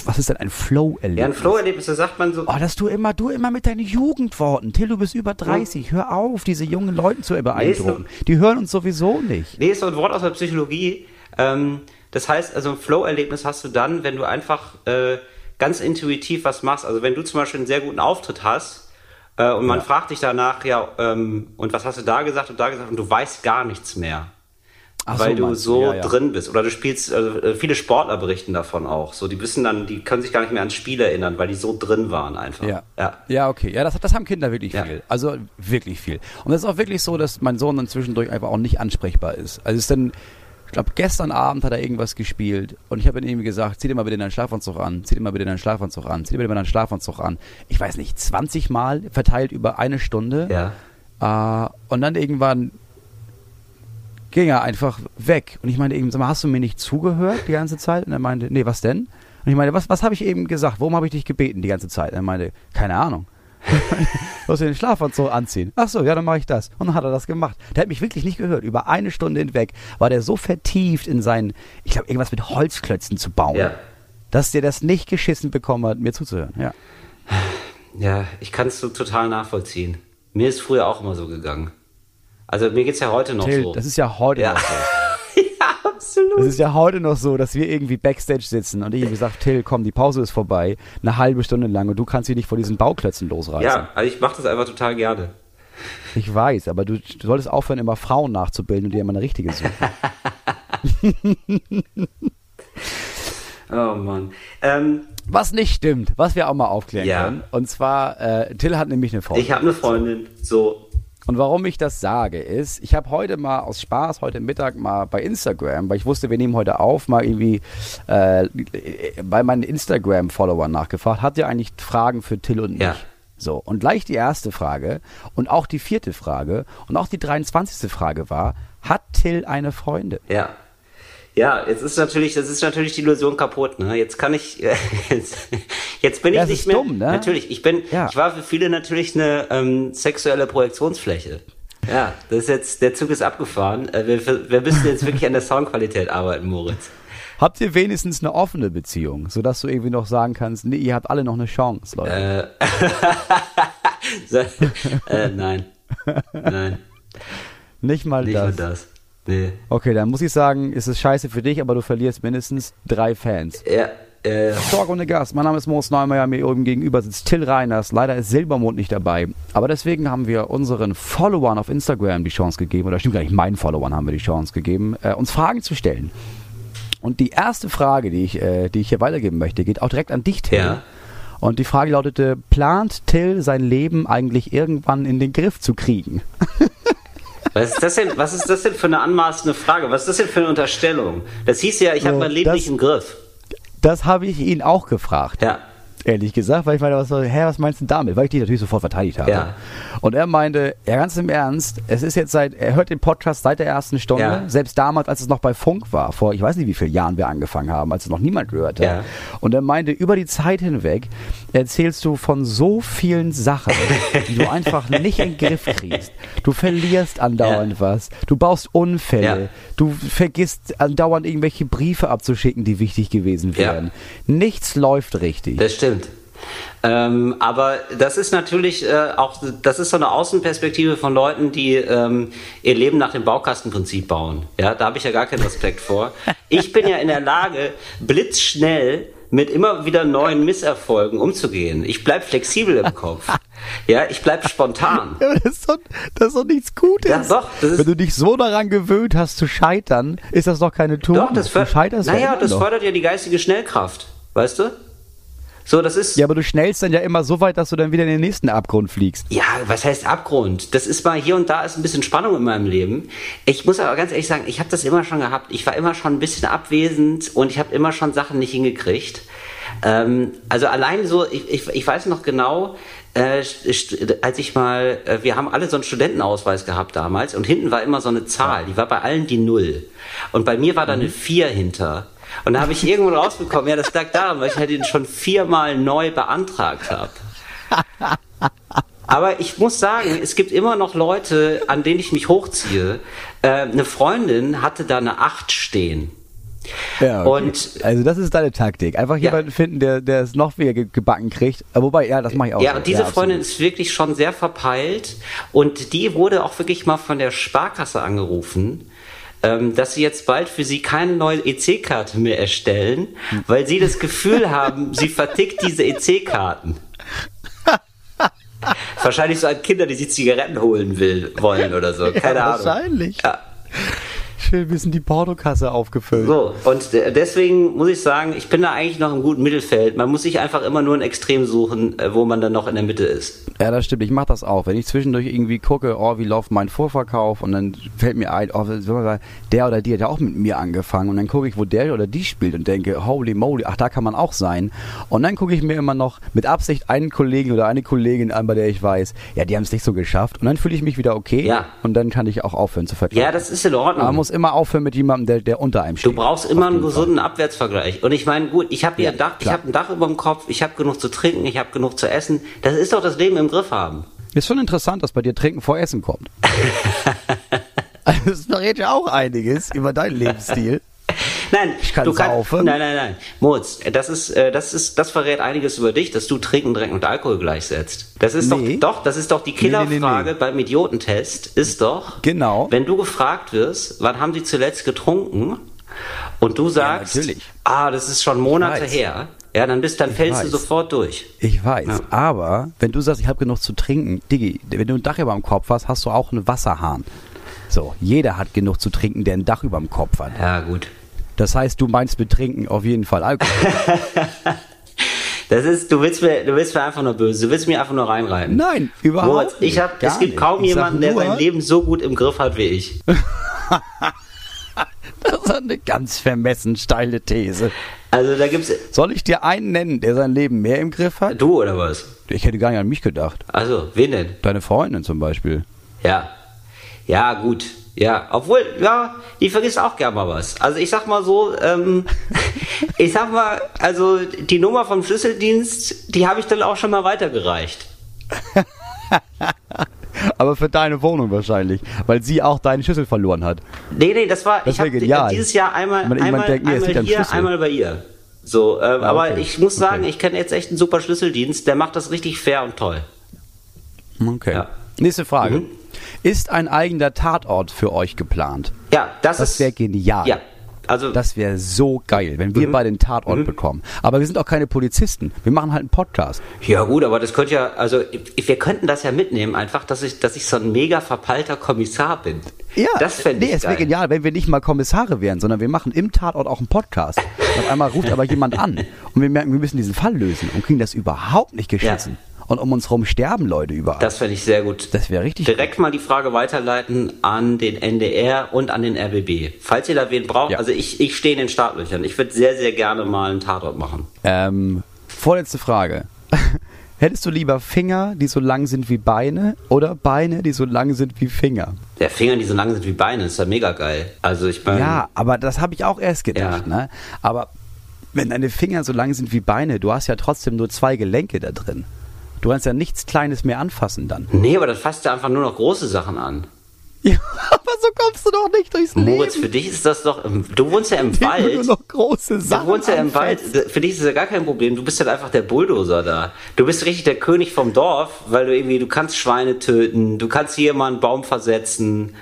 Was ist denn ein Flow-Erlebnis? Ja, ein Flow-Erlebnisse sagt man so. Oh, dass du immer, du immer mit deinen Jugendworten. Till, du bist über 30. Hör auf, diese jungen Leute zu beeindrucken. Die hören uns sowieso nicht. Nee, ist so ein Wort aus der Psychologie. Ähm, das heißt, also ein Flow-Erlebnis hast du dann, wenn du einfach äh, ganz intuitiv was machst. Also wenn du zum Beispiel einen sehr guten Auftritt hast äh, und man fragt dich danach, ja, ähm, und was hast du da gesagt und da gesagt und du weißt gar nichts mehr. Ach weil du meinst so ja, ja. drin bist. Oder du spielst, also viele Sportler berichten davon auch. So, die wissen dann, die können sich gar nicht mehr ans Spiel erinnern, weil die so drin waren einfach. Ja. ja. Ja, okay. Ja, das, das haben Kinder wirklich Ja. viel. Also wirklich viel. Und es ist auch wirklich so, dass mein Sohn dann zwischendurch einfach auch nicht ansprechbar ist. Also es ist dann, ich glaube, gestern Abend hat er irgendwas gespielt und ich habe ihm gesagt, zieh dir mal bitte deinen Schlafanzug an, zieh dir mal bitte deinen Schlafanzug an, zieh dir bitte mal deinen Schlafanzug an. Ich weiß nicht, 20 Mal verteilt über eine Stunde. Ja. Äh, und dann irgendwann ging er einfach weg. Und ich meinte eben, sag mal, hast du mir nicht zugehört die ganze Zeit? Und er meinte, nee, was denn? Und ich meinte, was, was habe ich eben gesagt? Worum habe ich dich gebeten die ganze Zeit? Und er meinte, keine Ahnung. Du musst dir den Schlafanzug anziehen. Ach so, ja, dann mache ich das. Und dann hat er das gemacht. Der hat mich wirklich nicht gehört. Über eine Stunde hinweg war der so vertieft in seinen, ich glaube, irgendwas mit Holzklötzen zu bauen, Ja. dass der das nicht geschissen bekommen hat, mir zuzuhören. Ja. Ja, ich kann es so total nachvollziehen. Mir ist früher auch immer so gegangen. Also mir geht's ja heute noch Till, so. das ist ja heute Ja. noch so. ja, absolut. Das ist ja heute noch so, dass wir irgendwie Backstage sitzen und ich irgendwie sage, Till, komm, die Pause ist vorbei, eine halbe Stunde lang und du kannst dich nicht vor diesen Bauklötzen losreißen. Ja, also ich mache das einfach total gerne. Ich weiß, aber du, du solltest aufhören, immer Frauen nachzubilden und dir immer eine richtige suchen. Oh Mann. Ähm, Was nicht stimmt, was wir auch mal aufklären Ja. können. Und zwar, äh, Till hat nämlich eine Frau. ich habe eine Freundin, so. Und warum ich das sage, ist, ich habe heute mal aus Spaß, heute Mittag mal bei Instagram, weil ich wusste, wir nehmen heute auf, mal irgendwie äh, bei meinen Instagram-Followern nachgefragt, habt ihr eigentlich Fragen für Till und mich? Ja. So, und gleich die erste Frage und auch die vierte Frage und auch die 23. Frage war, hat Till eine Freundin? Ja. Ja, jetzt ist natürlich, das ist natürlich die Illusion kaputt, ne? Jetzt kann ich, jetzt, jetzt bin ich Ja, nicht mehr. dumm, ne? Natürlich, ich bin, Ja. ich war für viele natürlich eine ähm, sexuelle Projektionsfläche. Ja, das ist jetzt, der Zug ist abgefahren. Äh, wir, wir müssen jetzt wirklich an der Soundqualität arbeiten, Moritz. Habt ihr wenigstens eine offene Beziehung, sodass du irgendwie noch sagen kannst, nee, ihr habt alle noch eine Chance, Leute? Äh, so, äh, nein. Nein, nicht mal nicht das. nur das. Nee. Okay, dann muss ich sagen, ist es scheiße für dich, aber du verlierst mindestens drei Fans. Ja, äh, Talk ohne Gast. Mein Name ist Moos Neumeier, mir oben gegenüber sitzt Till Reiners. Leider ist Silbermond nicht dabei. Aber deswegen haben wir unseren Followern auf Instagram die Chance gegeben, oder stimmt gar nicht, meinen Followern haben wir die Chance gegeben, äh, uns Fragen zu stellen. Und die erste Frage, die ich, äh, die ich hier weitergeben möchte, geht auch direkt an dich, Till. Ja. Und die Frage lautete, plant Till sein Leben eigentlich irgendwann in den Griff zu kriegen? Was ist das denn, was ist das denn für eine anmaßende Frage? Was ist das denn für eine Unterstellung? Das hieß ja, ich habe So, mein Leben das- nicht im Griff. Das habe ich ihn auch gefragt. Ja. Ehrlich gesagt, weil ich meine, was, hä, was meinst du damit? Weil ich dich natürlich sofort verteidigt habe. Ja. Und er meinte, ja, ganz im Ernst, es ist jetzt seit, er hört den Podcast seit der ersten Stunde, Ja. selbst damals, als es noch bei Funk war, vor ich weiß nicht, wie vielen Jahren wir angefangen haben, als es noch niemand hörte. Ja. Und er meinte, über die Zeit hinweg erzählst du von so vielen Sachen, die du einfach nicht in den Griff kriegst. Du verlierst andauernd Ja. was, du baust Unfälle, du vergisst andauernd irgendwelche Briefe abzuschicken, die wichtig gewesen wären. Nichts läuft richtig. Das stimmt. Ähm, aber das ist natürlich äh, auch, das ist so eine Außenperspektive von Leuten, die ähm, ihr Leben nach dem Baukastenprinzip bauen. Ja, da habe ich ja gar keinen Respekt vor. Ich bin ja in der Lage, blitzschnell mit immer wieder neuen Misserfolgen umzugehen. Ich bleib flexibel im Kopf. Ja, ich bleib spontan. Ja, das ist, doch, das ist doch nichts Gutes. Ja, doch, Wenn du dich so daran gewöhnt hast zu scheitern, ist das doch keine Tugend. Doch, das, fördert, naja, das fördert ja die geistige Schnellkraft. Weißt du? So, das ist. Ja, aber du schnellst dann ja immer so weit, dass du dann wieder in den nächsten Abgrund fliegst. Ja, was heißt Abgrund? Das ist mal hier und da ist ein bisschen Spannung in meinem Leben. Ich muss aber ganz ehrlich sagen, ich habe das immer schon gehabt. Ich war immer schon ein bisschen abwesend und ich habe immer schon Sachen nicht hingekriegt. Ähm, also allein so, ich, ich, ich weiß noch genau, äh, als ich mal, äh, wir haben alle so einen Studentenausweis gehabt damals und hinten war immer so eine Zahl, die war bei allen die Null. Und bei mir war da eine Vier hinter. Und da habe ich irgendwo rausbekommen, ja, das lag daran, weil ich halt den schon viermal neu beantragt habe. Aber ich muss sagen, es gibt immer noch Leute, an denen ich mich hochziehe. Äh, eine Freundin hatte da eine Acht stehen. Ja, Und- also das ist deine Taktik. Einfach Ja. jemanden finden, der, der es noch wieder ge- gebacken kriegt. Aber wobei, ja, das mache ich auch. Ja, so. und diese absolut. Freundin ist wirklich schon sehr verpeilt und die wurde auch wirklich mal von der Sparkasse angerufen, ähm, dass sie jetzt bald für sie keine neue EC-Karte mehr erstellen, weil sie das Gefühl haben, sie vertickt diese EC-Karten. Wahrscheinlich so an Kinder, die sich Zigaretten holen will, wollen oder so. Keine Ahnung. Wahrscheinlich. Ja. Schön, wir sind die Portokasse aufgefüllt. So, und de- deswegen muss ich sagen, ich bin da eigentlich noch im guten Mittelfeld. Man muss sich einfach immer nur ein Extrem suchen, äh, wo man dann noch in der Mitte ist. Ja, das stimmt. Ich mache das auch. Wenn ich zwischendurch irgendwie gucke, oh, wie läuft mein Vorverkauf und dann fällt mir ein, oh, der oder die hat ja auch mit mir angefangen und dann gucke ich, wo der oder die spielt und denke, holy moly, ach, da kann man auch sein. Und dann gucke ich mir immer noch mit Absicht einen Kollegen oder eine Kollegin an, bei der ich weiß, ja, die haben es nicht so geschafft und dann fühle ich mich wieder okay Ja. und dann kann ich auch aufhören zu vertrauen. Ja, das ist in Ordnung. Aber muss muss immer aufhören mit jemandem, der, der unter einem steht. Du brauchst immer einen jeden Fall. gesunden Abwärtsvergleich. Und ich meine, gut, ich habe hier Ja, ein Dach, ich klar. habe ein Dach über dem Kopf, ich habe genug zu trinken, ich habe genug zu essen. Das ist doch das Leben im Griff haben. Ist schon interessant, dass bei dir Trinken vor Essen kommt. also das verrät ja auch einiges über deinen Lebensstil. Nein, Ich kann du saufen. nein, nein, nein. Moritz, das ist, äh, das ist, das verrät einiges über dich, dass du Trinken, Drecken und Alkohol gleichsetzt. Das ist Nee. doch, doch, das ist doch die Nee, nee, nee, Killerfrage beim Idiotentest, ist doch, Genau. wenn du gefragt wirst, wann haben sie zuletzt getrunken, und du sagst, natürlich. ah, das ist schon Monate her, ja, dann bist, dann fällst du weiß. sofort durch. Ich weiß, Ja. aber wenn du sagst, ich habe genug zu trinken, Diggi, wenn du ein Dach über dem Kopf hast, hast du auch einen Wasserhahn. So, jeder hat genug zu trinken, der ein Dach über dem Kopf hat. Ja, gut. Das heißt, du meinst mit Trinken auf jeden Fall Alkohol. Das ist, du willst mir, du willst mir einfach nur böse, du willst mir einfach nur reinreiten. Nein, überhaupt Moritz, ich nicht. hab, es gibt nicht. kaum Ich jemanden, der sein Leben so gut im Griff hat wie ich. Das ist eine ganz vermessen steile These. Also da gibt's Soll ich dir einen nennen, der sein Leben mehr im Griff hat? du oder was? Ich hätte gar nicht an mich gedacht. Also, wen denn? Deine Freundin zum Beispiel. Ja. Ja, gut. Ja, obwohl, ja, die vergisst auch gern mal was. Also ich sag mal so, ähm, ich sag mal, also die Nummer vom Schlüsseldienst, die habe ich dann auch schon mal weitergereicht. Aber für deine Wohnung wahrscheinlich, weil sie auch deinen Schlüssel verloren hat. Nee, nee, das war, Das ich habe dieses Jahr einmal, jemand einmal, denkt, nee, einmal hier, einmal bei ihr. So, ähm, Ah, aber okay. ich muss sagen, Okay. ich kenne jetzt echt einen super Schlüsseldienst, der macht das richtig fair und toll. Okay. Ja. Nächste Frage. Mhm. Ist ein eigener Tatort für euch geplant? Ja, das, Das ist wäre genial. Ja, also Das wäre so geil, wenn wir Mhm. beide den Tatort bekommen. Aber wir sind auch keine Polizisten. Wir machen halt einen Podcast. Ja gut, aber das könnte ja, also wir könnten das ja mitnehmen, einfach, dass ich, dass ich so ein mega verpeilter Kommissar bin. das fände nee, ich es wäre genial, wenn wir nicht mal Kommissare wären, sondern wir machen im Tatort auch einen Podcast. Und auf einmal ruft aber jemand an und wir merken, wir müssen diesen Fall lösen und kriegen das überhaupt nicht geschissen. Und um uns rum sterben Leute überall. Das fände ich sehr gut. Das wäre richtig Direkt mal die Frage weiterleiten an den NDR und an den RBB. Falls ihr da wen braucht, Ja. also ich, ich stehe in den Startlöchern. Ich würde sehr, sehr gerne mal einen Tatort machen. Ähm, vorletzte Frage. Hättest du lieber Finger, die so lang sind wie Beine oder Beine, die so lang sind wie Finger? Der Finger, die so lang sind wie Beine, ist ja mega geil. Also ich meine, Ja, aber das habe ich auch erst gedacht. Ja. Ne? Aber wenn deine Finger so lang sind wie Beine, du hast ja trotzdem nur zwei Gelenke da drin. Du kannst ja nichts Kleines mehr anfassen dann. nee, aber dann fasst er einfach nur noch große Sachen an. Ja, aber so kommst du doch nicht durchs Moritz, Leben. für dich ist das doch, du wohnst ja im du Wald. nur noch große Du Sachen wohnst ja im Wald. Für dich ist das ja gar kein Problem. Du bist halt einfach der Bulldozer da. Du bist richtig der König vom Dorf, weil du irgendwie, du kannst Schweine töten, du kannst hier mal einen Baum versetzen.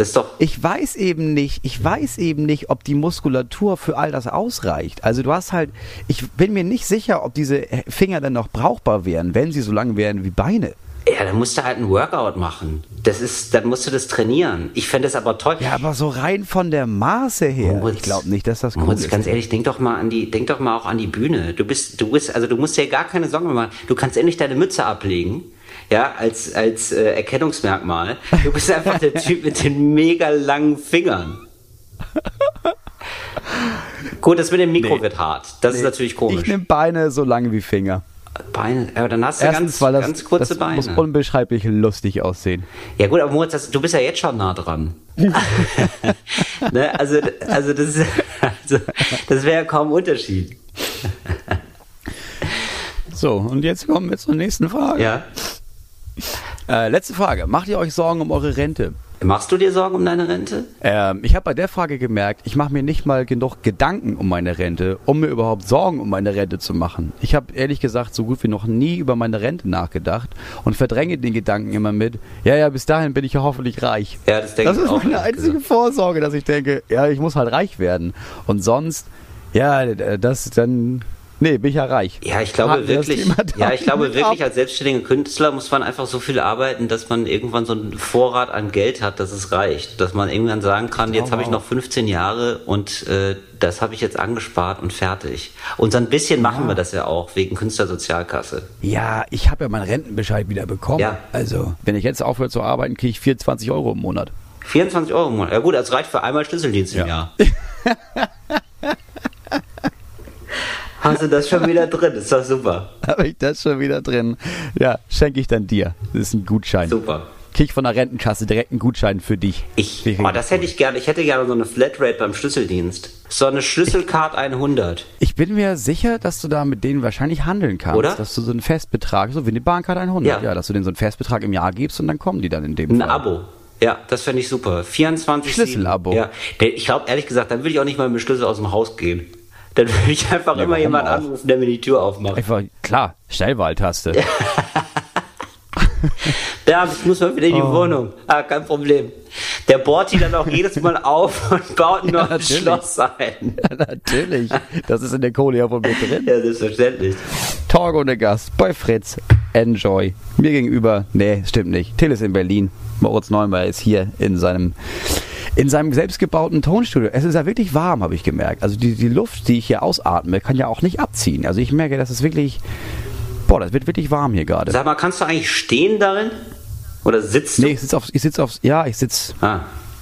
Ist doch. Ich weiß eben nicht, ich weiß eben nicht, ob die Muskulatur für all das ausreicht. Also du hast halt, ich bin mir nicht sicher, ob diese Finger dann noch brauchbar wären, wenn sie so lang wären wie Beine. Ja, dann musst du halt ein Workout machen. Das ist, dann musst du das trainieren. Ich fände es aber toll. Ja, aber so rein von der Maße her. Moritz, ich glaube nicht, dass das cool Moritz, ist. ganz ehrlich, denk doch mal an die, denk doch mal auch an die Bühne. Du bist, du bist, also du musst dir gar keine Sorgen mehr machen. Du kannst endlich deine Mütze ablegen. Ja, als, als äh, Erkennungsmerkmal. Du bist einfach der Typ mit den mega langen Fingern. Gut, das mit dem Mikro Nee. wird hart. Das ist natürlich komisch. Ich nehme Beine so lange wie Finger. Beine, aber dann hast du Erstens, ganz, das, ganz kurze das Beine. muss unbeschreiblich lustig aussehen. Ja gut, aber Moritz, das, du bist ja jetzt schon nah dran. ne? Also, also das, also, das wäre ja kaum Unterschied. So, und jetzt kommen wir zur nächsten Frage. Ja. Äh, letzte Frage. Macht ihr euch Sorgen um eure Rente? Machst du dir Sorgen um deine Rente? Ähm, ich habe bei der Frage gemerkt, ich mache mir nicht mal genug Gedanken um meine Rente, um mir überhaupt Sorgen um meine Rente zu machen. Ich habe ehrlich gesagt so gut wie noch nie über meine Rente nachgedacht und verdränge den Gedanken immer mit, ja, ja, bis dahin bin ich ja hoffentlich reich. Ja, das denke Das ich ist auch. meine ehrlich einzige gesagt. Vorsorge, dass ich denke, ja, ich muss halt reich werden. Und sonst, ja, das dann, nee, bin ich ja reich. Ja, ich glaube das wirklich, ja, ich glaube wirklich, ab. als selbstständiger Künstler muss man einfach so viel arbeiten, dass man irgendwann so einen Vorrat an Geld hat, dass es reicht. Dass man irgendwann sagen kann, jetzt habe ich noch 15 Jahre und äh, das habe ich jetzt angespart und fertig. Und so ein bisschen machen wir das ja auch, wegen Künstlersozialkasse. Ja, ich habe ja meinen Rentenbescheid wieder bekommen. Ja. Also, wenn ich jetzt aufhöre zu arbeiten, kriege ich 24 Euro im Monat. 24 Euro im Monat. Ja gut, das reicht für einmal Schlüsseldienst im Ja. Jahr. Hast du das schon wieder drin? Ist doch super. Habe ich das schon wieder drin? Ja, schenke ich dann dir. Das ist ein Gutschein. Super. krieg ich von der Rentenkasse direkt einen Gutschein für dich. Ich, oh, das hätte ich gerne. Ich hätte gerne so eine Flatrate beim Schlüsseldienst. So eine Schlüsselcard 100. Ich bin mir sicher, dass du da mit denen wahrscheinlich handeln kannst. Oder? Dass du so einen Festbetrag, so wie eine Bahncard 100, Ja. ja. dass du denen so einen Festbetrag im Jahr gibst und dann kommen die dann in dem Ein Fall. Abo. Ja, das fände ich super. 24 Schlüsselabo. Ja, ich glaube, ehrlich gesagt, dann will ich auch nicht mal mit dem Schlüssel aus dem Haus gehen. Dann will ich einfach Ja, immer auch? anrufen, der mir die Tür aufmacht. Einfach, klar, Schnellwahltaste. Ja, ich muss mal wieder in die Oh. Wohnung. Ah, kein Problem. Der bohrt die dann auch jedes Mal auf und baut noch ein natürlich. Schloss ein. Natürlich. Das ist in der Kohle ja wohl mit drin. Ja, selbstverständlich. Talk ohne Gast bei Fritz. Enjoy. Mir gegenüber, nee, stimmt nicht. Till ist in Berlin. Moritz Neumeier ist hier in seinem in seinem selbstgebauten Tonstudio. Es ist ja wirklich warm, habe ich gemerkt. Also die, die Luft, die ich hier ausatme, kann ja auch nicht abziehen. Also ich merke, das ist wirklich, boah, das wird wirklich warm hier gerade. Sag mal, kannst du eigentlich stehen darin? Oder sitzt du? Nee, ich sitze auf, ich sitze auf, ja, ich sitze Ah,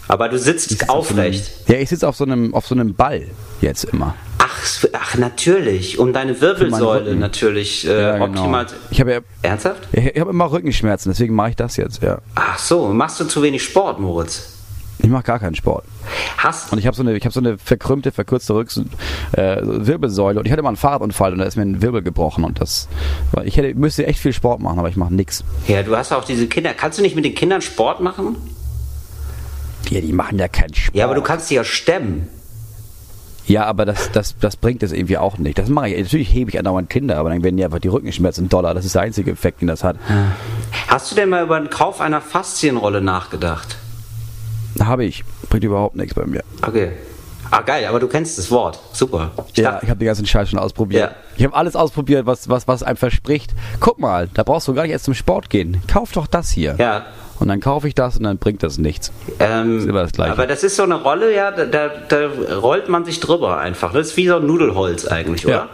aber du sitzt sitz auf so einem- aufrecht. Ja, ich sitze auf so einem, auf so einem Ball jetzt immer. Ach, ach, natürlich. Um deine Wirbelsäule natürlich äh, Ja, optimal. genau. Ich habe ja, Ernsthaft? ich, ich habe immer Rückenschmerzen, deswegen mache ich das jetzt, ja. Ach so, machst du zu wenig Sport, Moritz? Ich mache gar keinen Sport. Hast Und ich habe so eine, ich habe so eine verkrümmte, verkürzte Rücks äh, Wirbelsäule und ich hatte mal einen Fahrradunfall und da ist mir ein Wirbel gebrochen und das, ich hätte, müsste echt viel Sport machen, aber ich mache nix. ja, du hast auch diese Kinder. Kannst du nicht mit den Kindern Sport machen? Ja, die machen ja keinen Sport. Ja, aber du kannst die ja stemmen. Ja, aber das, das, das bringt es irgendwie auch nicht. Das mache ich. Natürlich hebe ich andauernd Kinder, aber dann werden die einfach die Rückenschmerzen doller. Das ist der einzige Effekt, den das hat. Hast du denn mal über den Kauf einer Faszienrolle nachgedacht? Habe ich. Bringt überhaupt nichts bei mir. Okay. Ah, geil, aber du kennst das Wort. Super. Ich Ja, dachte- ich habe den ganzen Scheiß schon ausprobiert. Ja. Ich habe alles ausprobiert, was, was, was einem verspricht. Guck mal, da brauchst du gar nicht erst zum Sport gehen. Kauf doch das hier. ja. Und dann kaufe ich das und dann bringt das nichts. Ähm, Ist immer das Gleiche. Aber das ist so eine Rolle, ja, da, da, da rollt man sich drüber einfach. Das ist wie so ein Nudelholz eigentlich, oder? Ja,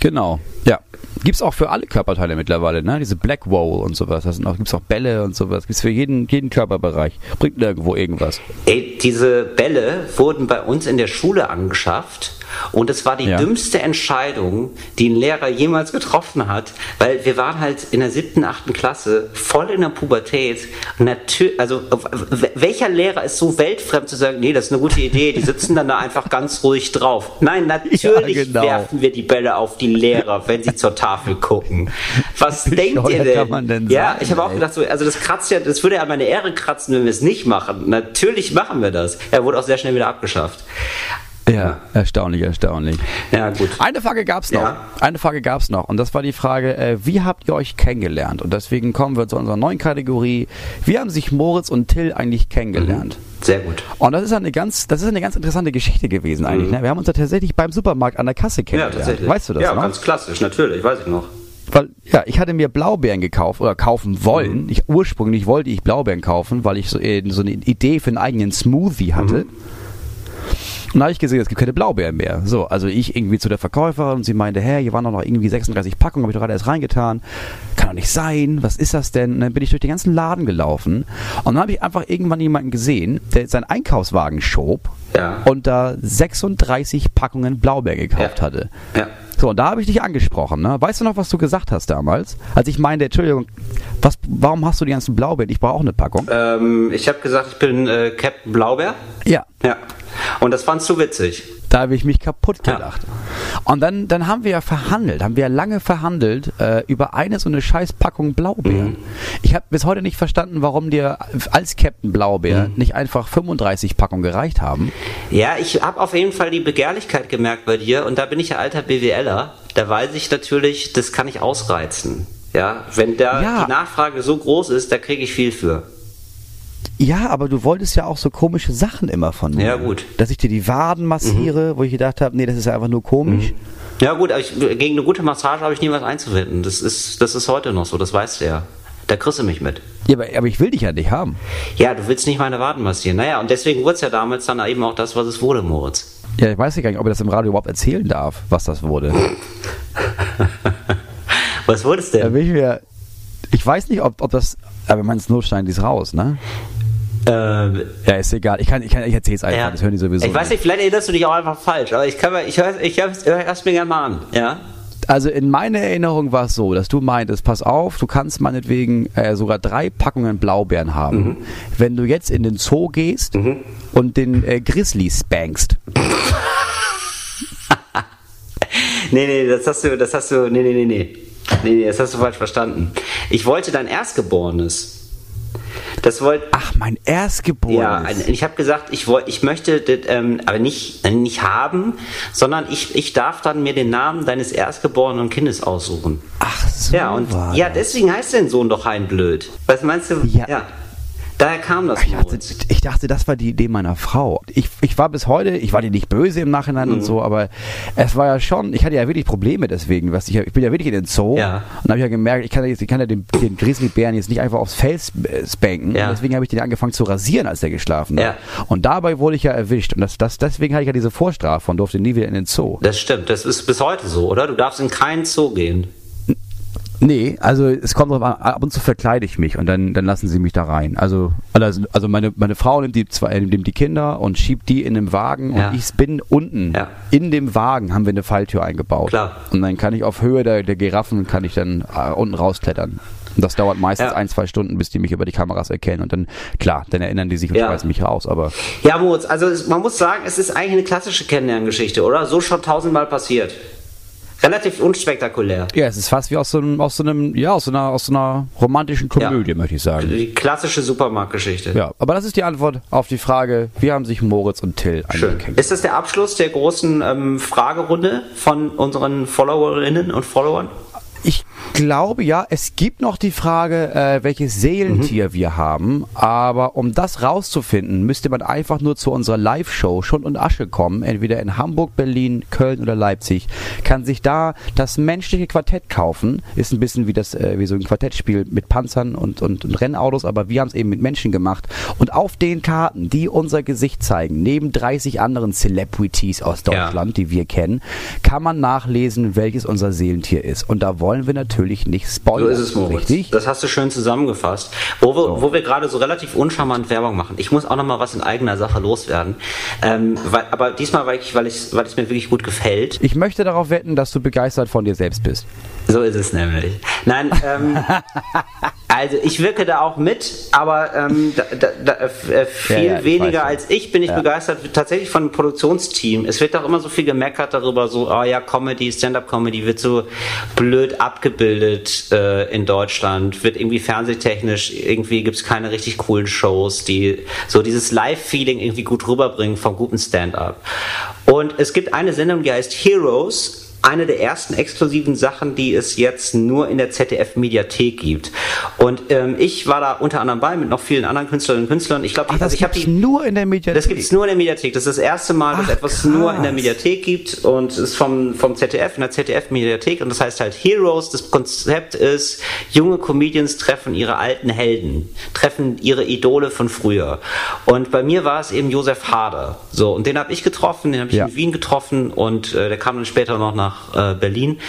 genau. Ja. Gibt's auch für alle Körperteile mittlerweile, ne? Diese Black Roll und sowas. Das sind auch, gibt's auch Bälle und sowas. Gibt's für jeden, jeden Körperbereich. Bringt nirgendwo irgendwas. Ey, diese Bälle wurden bei uns in der Schule angeschafft und es war die Ja. dümmste Entscheidung, die ein Lehrer jemals getroffen hat, weil wir waren halt in der siebten, achten Klasse voll in der Pubertät. Natürlich, also welcher Lehrer ist so weltfremd zu sagen, nee, das ist eine gute Idee, die sitzen dann da einfach ganz ruhig drauf. Nein, natürlich Ja, genau. werfen wir die Bälle auf die Lehrer, wenn sie zur Tafel gucken. Was denkt ihr denn? kann man denn ja, sein, ich habe auch gedacht, so, also das kratzt ja, das würde ja an meine Ehre kratzen, wenn wir es nicht machen. Natürlich machen wir das. Er wurde auch sehr schnell wieder abgeschafft. Ja, erstaunlich, erstaunlich. Ja, gut. Eine Frage gab's noch. Ja. Eine Frage gab's noch. Und das war die Frage, äh, wie habt ihr euch kennengelernt? Und deswegen kommen wir zu unserer neuen Kategorie. Wie haben sich Moritz und Till eigentlich kennengelernt? Sehr gut. Und das ist eine ganz, das ist eine ganz interessante Geschichte gewesen eigentlich. Ne? Wir haben uns ja tatsächlich beim Supermarkt an der Kasse Ja, kennengelernt. tatsächlich. Weißt du das Ja, noch? ganz klassisch, natürlich, weiß ich noch. Weil, ja, ich hatte mir Blaubeeren gekauft oder kaufen wollen. Mhm. Ich, ursprünglich wollte ich Blaubeeren kaufen, weil ich so, äh, so eine Idee für einen eigenen Smoothie hatte. Mhm. Und da habe ich gesehen, es gibt keine Blaubeeren mehr. So, also ich irgendwie zu der Verkäuferin und sie meinte, hä, hier waren doch noch irgendwie 36 Packungen, habe ich doch gerade erst reingetan. Kann doch nicht sein, was ist das denn? Und dann bin ich durch den ganzen Laden gelaufen und dann habe ich einfach irgendwann jemanden gesehen, der seinen Einkaufswagen schob Ja. und da 36 Packungen Blaubeer gekauft Ja. hatte. Ja. So, und da habe ich dich angesprochen. Ne? Weißt du noch, was du gesagt hast damals? Als ich meinte, Entschuldigung, was, warum hast du die ganzen Blaubeeren? Ich brauche auch eine Packung. Ähm, ich habe gesagt, ich bin äh, Captain Blaubeer. Ja, Ja. Und das fandst du witzig. Da habe ich mich kaputt Ja. gelacht. Und dann, dann haben wir ja verhandelt, haben wir ja lange verhandelt äh, über eine so eine scheiß Packung Blaubeeren. Mhm. Ich habe bis heute nicht verstanden, warum dir als Captain Blaubeer Mhm. nicht einfach 35 Packungen gereicht haben. Ja, ich habe auf jeden Fall die Begehrlichkeit gemerkt bei dir und da bin ich ja alter BWLer. Da weiß ich natürlich, das kann ich ausreizen. Ja, wenn da Ja. die Nachfrage so groß ist, da kriege ich viel für. Ja, aber du wolltest ja auch so komische Sachen immer von mir. Ja, gut. Dass ich dir die Waden massiere, wo ich gedacht habe, nee, das ist ja einfach nur komisch. Ja gut, aber ich, gegen eine gute Massage habe ich nie was einzuwenden. Das ist, das ist heute noch so, das weißt du ja. Da kriegst du mich mit. Ja, aber, aber ich will dich ja nicht haben. Ja, du willst nicht meine Waden massieren. Naja, und deswegen wurde es ja damals dann eben auch das, was es wurde, Moritz. Ja, ich weiß ja gar nicht, ob ich das im Radio überhaupt erzählen darf, was das wurde. Was wurde es Da denn? bin ich mir. Ich weiß nicht, ob, ob das. Aber es nur schneiden die es raus, ne? Ähm, Ja, ist egal. Ich kann, ich kann, ich erzähl's einfach. ja. Das hören die sowieso. ich weiß nicht, vielleicht erinnerst du dich auch einfach falsch, aber ich kann mir, ich höre ich hör's, hör's mir gerne mal an. Ja? Also in meiner Erinnerung war es so, dass du meintest, pass auf, du kannst meinetwegen äh, sogar drei Packungen Blaubeeren haben. Mhm. Wenn du jetzt in den Zoo gehst und den äh, Grizzly spankst. Nee, nee, das hast du, das hast du, nee, nee, nee, nee. Nee, nee, das hast du falsch verstanden. Ich wollte dein Erstgeborenes. Das wollte, Ach, mein Erstgeborenes. ja, ich habe gesagt, ich wollte, ich möchte das, ähm, aber nicht, äh, nicht haben, sondern ich, ich darf dann mir den Namen deines erstgeborenen Kindes aussuchen. Ach so Ja, und ja, deswegen heißt dein Sohn doch Hein Blöd. Was meinst du? Ja. Daher kam das. Ich dachte, ich dachte, das war die Idee meiner Frau. Ich, ich war bis heute, ich war dir nicht böse im Nachhinein Mhm. und so, aber es war ja schon, ich hatte ja wirklich Probleme deswegen. Was ich, ich bin ja wirklich in den Zoo Ja. und habe ja gemerkt, ich kann ja, jetzt, ich kann ja den, den Grizzlybären jetzt nicht einfach aufs Fels äh, spanken. Ja. Deswegen habe ich den angefangen zu rasieren, als der geschlafen hat. Ja. Und dabei wurde ich ja erwischt. Und das, das, deswegen hatte ich ja diese Vorstrafe und durfte nie wieder in den Zoo. Das stimmt, das ist bis heute so, oder? Du darfst in keinen Zoo gehen. Nee, also es kommt drauf an, ab und zu verkleide ich mich und dann, dann lassen sie mich da rein. Also, also, meine, meine Frau nimmt die, zwei, nimmt die Kinder und schiebt die in den Wagen Ja. und ich bin unten. Ja. In dem Wagen haben wir eine Falltür eingebaut. Klar. Und dann kann ich auf Höhe der, der Giraffen kann ich dann äh, unten rausklettern. Und das dauert meistens Ja. ein, zwei Stunden, bis die mich über die Kameras erkennen. Und dann, klar, dann erinnern die sich und Ja. schmeißen mich raus. Aber Ja, Moritz, also man muss sagen, es ist eigentlich eine klassische Kennenlerngeschichte, oder? So schon tausendmal passiert. Relativ unspektakulär. ja, es ist fast wie aus so einem, aus so einem, ja, aus so einer, aus so einer romantischen Komödie, möchte ich sagen. Die klassische Supermarktgeschichte. Ja, aber das ist die Antwort auf die Frage, wie haben sich Moritz und Till eingekriegt? Ist das der Abschluss der großen ähm, Fragerunde von unseren Followerinnen und Followern? Ich glaube ja, es gibt noch die Frage, äh, welches Seelentier wir haben, aber um das rauszufinden, müsste man einfach nur zu unserer Live-Show Schund und Asche kommen, entweder in Hamburg, Berlin, Köln oder Leipzig, kann sich da das menschliche Quartett kaufen, ist ein bisschen wie das äh, wie so ein Quartettspiel mit Panzern und, und, und Rennautos, aber wir haben es eben mit Menschen gemacht. Und auf den Karten, die unser Gesicht zeigen, neben 30 anderen Celebrities aus Ja. Deutschland, die wir kennen, kann man nachlesen, welches unser Seelentier ist. Und da wollen wir natürlich nicht So spoilern. ist es, Moritz. Richtig? Das hast du schön zusammengefasst. Wo wir, wo wir gerade so relativ uncharmant Werbung machen. Ich muss auch noch mal was in eigener Sache loswerden. Ähm, weil, aber diesmal, weil ich, weil ich, weil es mir wirklich gut gefällt. Ich möchte darauf wetten, dass du begeistert von dir selbst bist. So ist es nämlich. Nein, ähm, also ich wirke da auch mit, aber ähm, da, da, äh, viel Ja, ja, ich weniger als ich bin ich Ja. begeistert tatsächlich von dem Produktionsteam. Es wird auch immer so viel gemeckert darüber, so, oh ja, Comedy, Stand-up-Comedy wird so blöd abgebildet äh, in Deutschland, wird irgendwie fernsehtechnisch, irgendwie gibt's keine richtig coolen Shows, die so dieses Live-Feeling irgendwie gut rüberbringen vom guten Stand-up. Und es gibt eine Sendung, die heißt Heroes, eine der ersten exklusiven Sachen, die es jetzt nur in der ZDF-Mediathek gibt. Und ähm, ich war da unter anderem bei mit noch vielen anderen Künstlerinnen und Künstlern. Ich glaube, also ich habe die nur in der Mediathek. das gibt es nur in der Mediathek. Das ist das erste Mal, dass Ach, etwas krass. nur in der Mediathek gibt und es ist vom, vom ZDF, in der ZDF-Mediathek und das heißt halt Heroes. Das Konzept ist, junge Comedians treffen ihre alten Helden, treffen ihre Idole von früher. Und bei mir war es eben Josef Hader. So, und den habe ich getroffen, den habe ich Ja. in Wien getroffen und äh, der kam dann später noch nach äh, Berlin.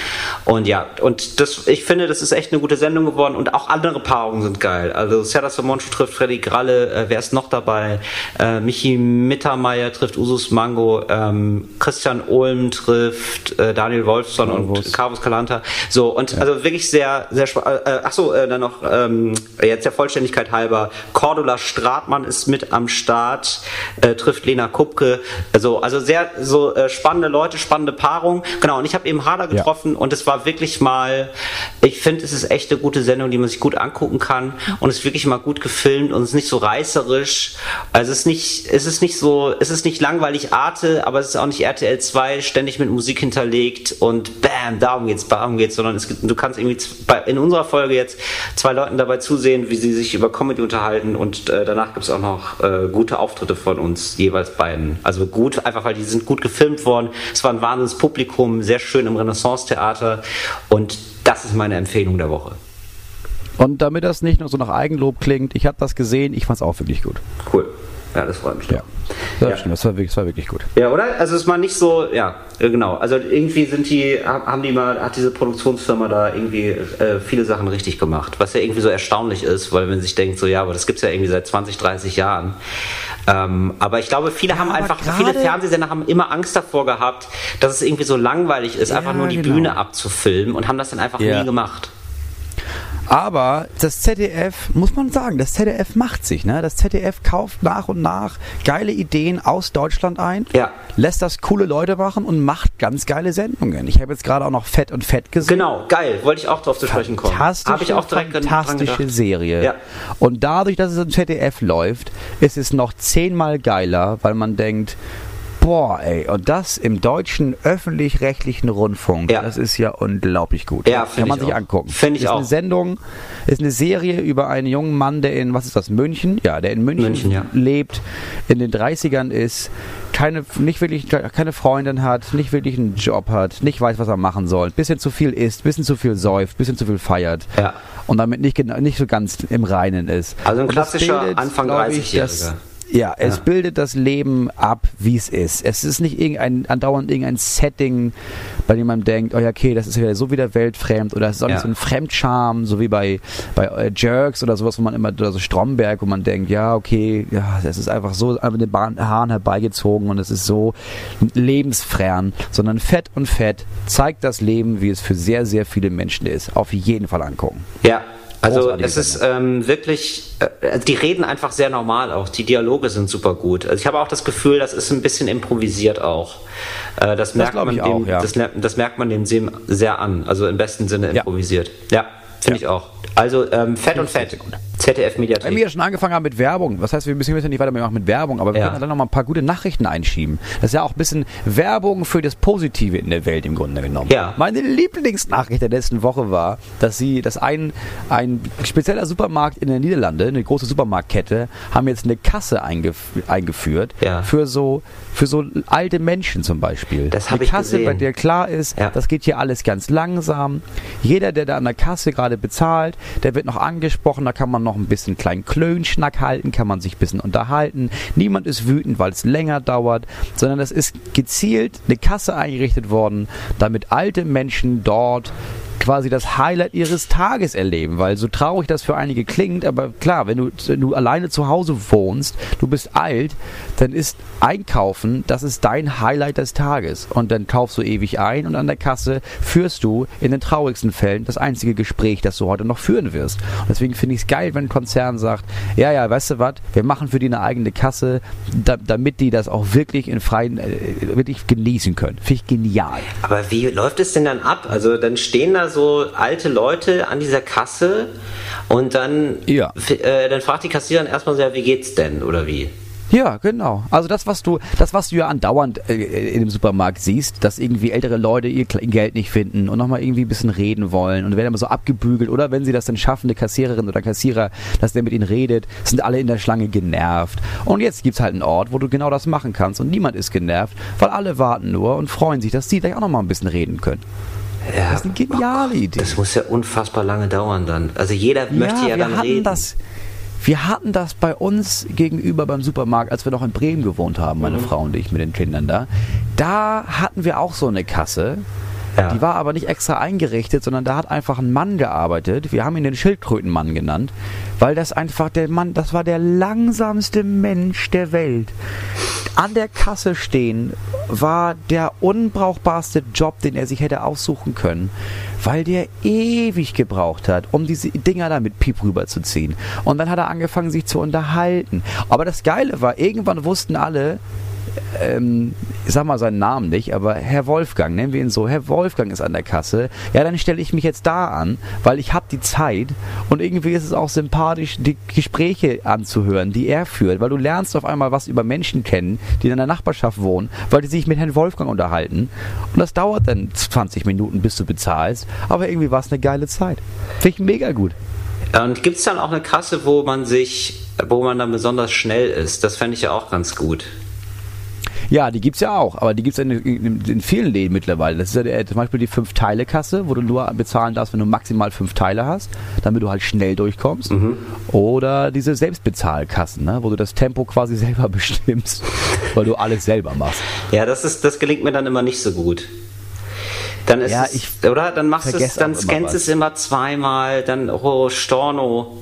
Und ja, und das, ich finde, das ist echt eine gute Sendung geworden und auch andere Paarungen sind geil. Also Serda Samoncho trifft Freddy Gralle, äh, wer ist noch dabei? Äh, Michi Mittermeier trifft Usus Mango, ähm, Christian Ulm trifft äh, Daniel Wolfson und Carvus. Carvus Calanta. So, und also wirklich sehr, sehr spannend. Äh, ach so, äh, dann noch, ähm, jetzt der Vollständigkeit halber, Cordula Stratmann ist mit am Start, äh, trifft Lena Kupke. Also, also sehr so äh, spannende Leute, spannende Paarung. Genau, und ich habe eben Hader getroffen und es war wirklich mal, ich finde, es ist echt eine gute Sendung, die man sich gut angucken kann und es ist wirklich mal gut gefilmt und es ist nicht so reißerisch. Also es ist nicht, es ist nicht so, es ist nicht langweilig Arte, aber es ist auch nicht RTL 2 ständig mit Musik hinterlegt und bam, darum geht's, darum geht's, sondern es gibt, du kannst irgendwie in unserer Folge jetzt zwei Leuten dabei zusehen, wie sie sich über Comedy unterhalten und äh, danach gibt's auch noch äh, gute Auftritte von uns, jeweils beiden. Also gut, einfach weil die sind gut gefilmt worden. Es war ein wahnsinniges Publikum, sehr schön im Renaissance-Theater und das ist meine Empfehlung der Woche. Und damit das nicht nur so nach Eigenlob klingt, ich habe das gesehen, ich fand's auch wirklich gut. Cool. Ja, das freut mich Ja. doch. Das, Ja. stimmt, das, war wirklich, das war wirklich gut. Ja, oder? Also es ist mal nicht so, ja, genau. Also irgendwie sind die, ha- haben die mal, hat diese Produktionsfirma da irgendwie äh, viele Sachen richtig gemacht, was ja irgendwie so erstaunlich ist, weil man sich denkt, so ja, aber das gibt's ja irgendwie seit 20, 30 Jahren. Ähm, aber ich glaube, viele haben aber einfach, viele Fernsehsender haben immer Angst davor gehabt, dass es irgendwie so langweilig ist, einfach nur die genau. Bühne abzufilmen und haben das dann einfach Ja. nie gemacht. Aber das ZDF, muss man sagen, das ZDF macht sich. Ne? Das ZDF kauft nach und nach geile Ideen aus Deutschland ein, Ja. lässt das coole Leute machen und macht ganz geile Sendungen. Ich habe jetzt gerade auch noch Fett und Fett gesehen. Genau, geil, wollte ich auch drauf zu sprechen kommen. Fantastische, Habe ich auch direkt fantastische. Serie. Ja. Und dadurch, dass es im ZDF läuft, ist es noch zehnmal geiler, weil man denkt, boah, ey, und das im deutschen öffentlich-rechtlichen Rundfunk, Ja. das ist ja unglaublich gut. Ja, Kann man ich sich auch. angucken. Find ich ist auch. eine Sendung, ist eine Serie über einen jungen Mann, der in, was ist das, München? Ja, der in München, München, ja. lebt, in den 30ern ist, keine, nicht wirklich, keine Freundin hat, nicht wirklich einen Job hat, nicht weiß, was er machen soll, bisschen zu viel isst, bisschen zu viel säuft, bisschen zu viel feiert Ja. und damit nicht, nicht so ganz im Reinen ist. Also ein klassischer bildet, Anfang glaub ich, 30-Jähriger. Ja, es Ja. bildet das Leben ab, wie es ist. Es ist nicht irgendein, andauernd irgendein Setting, bei dem man denkt, oh ja, okay, das ist wieder so wieder weltfremd oder es ist auch Ja. nicht so ein Fremdscham, so wie bei, bei äh, Jerks oder sowas, wo man immer, oder so Stromberg, wo man denkt, ja, okay, ja, das ist einfach so an den Haaren herbeigezogen und es ist so lebensfern, sondern Fett und Fett zeigt das Leben, wie es für sehr, sehr viele Menschen ist. Auf jeden Fall angucken. Ja, also es ist ähm, wirklich, äh, also die reden einfach sehr normal auch. Die Dialoge sind super gut. Also ich habe auch das Gefühl, das ist ein bisschen improvisiert auch. Äh, das, merkt glaub man dem, auch, ja. das, das merkt man dem sehr, an. Also im besten Sinne Ja. improvisiert. Ja, finde ich auch. Also ähm, Fett und Fett. ZDF Wenn wir ja schon angefangen haben mit Werbung, was heißt, wir müssen jetzt nicht weitermachen mit Werbung, aber wir Ja. können dann noch mal ein paar gute Nachrichten einschieben. Das ist ja auch ein bisschen Werbung für das Positive in der Welt im Grunde genommen. Ja. Meine Lieblingsnachricht der letzten Woche war, dass sie, dass ein, ein spezieller Supermarkt in den Niederlanden, eine große Supermarktkette, haben jetzt eine Kasse eingef eingeführt Ja. für so für so alte Menschen zum Beispiel. Das hab eine ich Kasse, bei gesehen. der klar ist, Ja. das geht hier alles ganz langsam. Jeder, der da an der Kasse gerade bezahlt, der wird noch angesprochen, da kann man noch ein bisschen kleinen Klönschnack halten, kann man sich ein bisschen unterhalten. Niemand ist wütend, weil es länger dauert, sondern es ist gezielt eine Kasse eingerichtet worden, damit alte Menschen dort quasi das Highlight ihres Tages erleben, weil so traurig das für einige klingt, aber klar, wenn du, wenn du alleine zu Hause wohnst, du bist alt, dann ist Einkaufen, das ist dein Highlight des Tages und dann kaufst du ewig ein und an der Kasse führst du in den traurigsten Fällen das einzige Gespräch, das du heute noch führen wirst. Und deswegen finde ich es geil, wenn ein Konzern sagt, ja, ja, weißt du was, wir machen für die eine eigene Kasse, da, damit die das auch wirklich in freien, äh, wirklich genießen können. Finde ich genial. Aber wie läuft es denn dann ab? Also dann stehen da so alte Leute an dieser Kasse und dann, Ja. äh, dann fragt die Kassiererin erstmal so, ja, wie geht's denn oder wie? Ja, genau. Also das, was du, das, was du ja andauernd äh, in dem Supermarkt siehst, dass irgendwie ältere Leute ihr Geld nicht finden und nochmal irgendwie ein bisschen reden wollen und werden immer so abgebügelt oder wenn sie das dann schaffen, eine Kassiererin oder Kassierer, dass der mit ihnen redet, sind alle in der Schlange genervt. Und jetzt gibt's halt einen Ort, wo du genau das machen kannst und niemand ist genervt, weil alle warten nur und freuen sich, dass sie gleich auch nochmal ein bisschen reden können. Ja, Das ist eine geniale Idee. das muss ja unfassbar lange dauern dann. Also jeder möchte ja wir dann hatten reden. das. Wir hatten das bei uns gegenüber beim Supermarkt, als wir noch in Bremen gewohnt haben, Mhm. meine Frau und ich mit den Kindern da. Da hatten wir auch so eine Kasse. Ja. Die war aber nicht extra eingerichtet, sondern da hat einfach ein Mann gearbeitet. Wir haben ihn den Schildkrötenmann genannt, weil das einfach der Mann, das war der langsamste Mensch der Welt. An der Kasse stehen war der unbrauchbarste Job, den er sich hätte aussuchen können, weil der ewig gebraucht hat, um diese Dinger da mit Piep rüberzuziehen. Und dann hat er angefangen, sich zu unterhalten. Aber das Geile war, irgendwann wussten alle, ähm, ich sag mal seinen Namen nicht, aber Herr Wolfgang, nennen wir ihn so, Herr Wolfgang ist an der Kasse, ja, dann stelle ich mich jetzt da an, weil ich habe die Zeit und irgendwie ist es auch sympathisch, die Gespräche anzuhören, die er führt, weil du lernst auf einmal was über Menschen kennen, die in der Nachbarschaft wohnen, weil die sich mit Herrn Wolfgang unterhalten und das dauert dann 20 Minuten, bis du bezahlst, aber irgendwie war es eine geile Zeit. Finde ich mega gut. Und gibt es dann auch eine Kasse, wo man sich, wo man dann besonders schnell ist? Das fände ich ja auch ganz gut. Ja, die gibt's ja auch, aber die gibt's in, in, in vielen Läden mittlerweile. Das ist ja der, zum Beispiel die Fünf-Teile-Kasse, wo du nur bezahlen darfst, wenn du maximal fünf Teile hast, damit du halt schnell durchkommst. Mhm. Oder diese Selbstbezahlkassen, ne, wo du das Tempo quasi selber bestimmst, weil du alles selber machst. Ja, das ist, das gelingt mir dann immer nicht so gut. Dann ist Ja, es, oder? Dann machst du es, dann scannst es immer zweimal, dann, oh, Storno.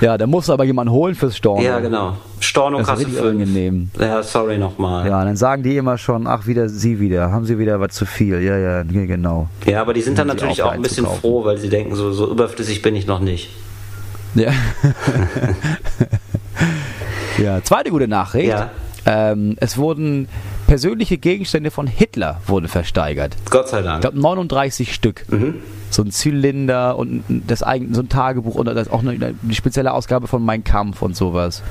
Ja, da musst du aber jemanden holen fürs Storno. Ja, genau. Storno Das Kasse richtig 5. unangenehm. Ja, sorry nochmal. Ja, dann sagen die immer schon, ach, wieder Sie wieder, haben Sie wieder was zu viel. Ja, ja, genau. Ja, aber die sind dann sie natürlich auch auch ein bisschen froh, weil sie denken, so, so überflüssig bin ich noch nicht. Ja. ja, zweite gute Nachricht. Ja. Ähm, es wurden persönliche Gegenstände von Hitler wurden versteigert. Gott sei Ich Dank. glaube 39 Stück. Mhm. So ein Zylinder und das eigen, so ein Tagebuch und das auch eine, eine spezielle Ausgabe von Mein Kampf und sowas.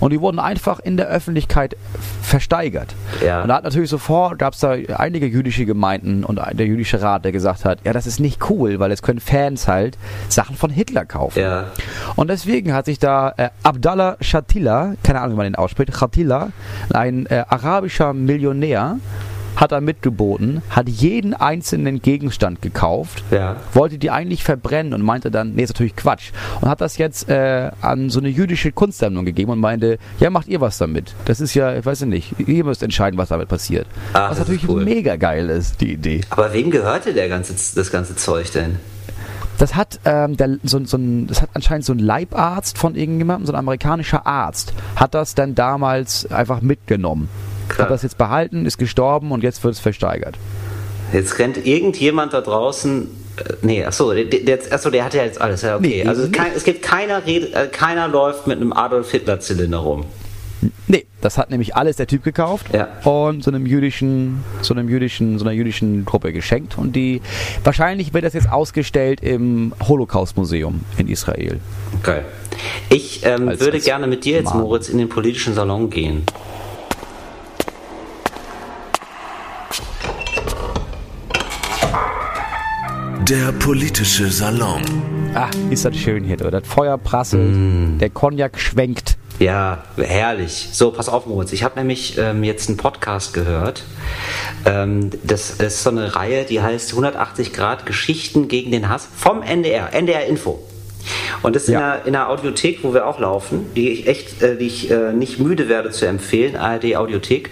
Und die wurden einfach in der Öffentlichkeit versteigert. Ja. Und da hat natürlich sofort, gab es da einige jüdische Gemeinden und der jüdische Rat, der gesagt hat, ja, das ist nicht cool, weil jetzt können Fans halt Sachen von Hitler kaufen. Ja. Und deswegen hat sich da äh, Abdallah Shatila, keine Ahnung, wie man den ausspricht, Shatila, ein äh, arabischer Millionär, hat da mitgeboten, hat jeden einzelnen Gegenstand gekauft, Ja. wollte die eigentlich verbrennen und meinte dann, nee, ist natürlich Quatsch. Und hat das jetzt äh, an so eine jüdische Kunstsammlung gegeben und meinte, ja, macht ihr was damit. Das ist ja, ich weiß ja nicht, ihr müsst entscheiden, was damit passiert. Ah, was natürlich cool. mega geil ist, die Idee. Aber wem gehörte der ganze, das ganze Zeug denn? Das hat, ähm, der, so, so ein, das hat anscheinend so ein Leibarzt von irgendjemandem, so ein amerikanischer Arzt, hat das dann damals einfach mitgenommen. Klar. Hat das jetzt behalten, ist gestorben und jetzt wird es versteigert. Jetzt rennt irgendjemand da draußen. äh, Nee, achso, der, der, achso, der hat ja jetzt alles. Ja, okay. Nee, also kein, es gibt keiner, Rede, äh, keiner läuft mit einem Adolf Hitler Zylinder rum. Nee, das hat nämlich alles der Typ gekauft Ja. und so einem jüdischen, so einem jüdischen, so einer jüdischen Gruppe geschenkt. Und die wahrscheinlich wird das jetzt ausgestellt im Holocaust-Museum in Israel. Geil. Ich ähm, würde gerne mit dir jetzt, Mann. Moritz, in den politischen Salon gehen. Der politische Salon. Ah, ist das schön hier, oder? Das Feuer prasselt, Mm. der Cognac schwenkt. Ja, herrlich. So, pass auf, Moritz. Ich habe nämlich ähm, jetzt einen Podcast gehört. Ähm, das ist so eine Reihe, die heißt 180 Grad Geschichten gegen den Hass vom NDR, NDR Info. Und das ist in, Ja. einer, in einer Audiothek, wo wir auch laufen, die ich echt, äh, die ich äh, nicht müde werde zu empfehlen, ARD Audiothek.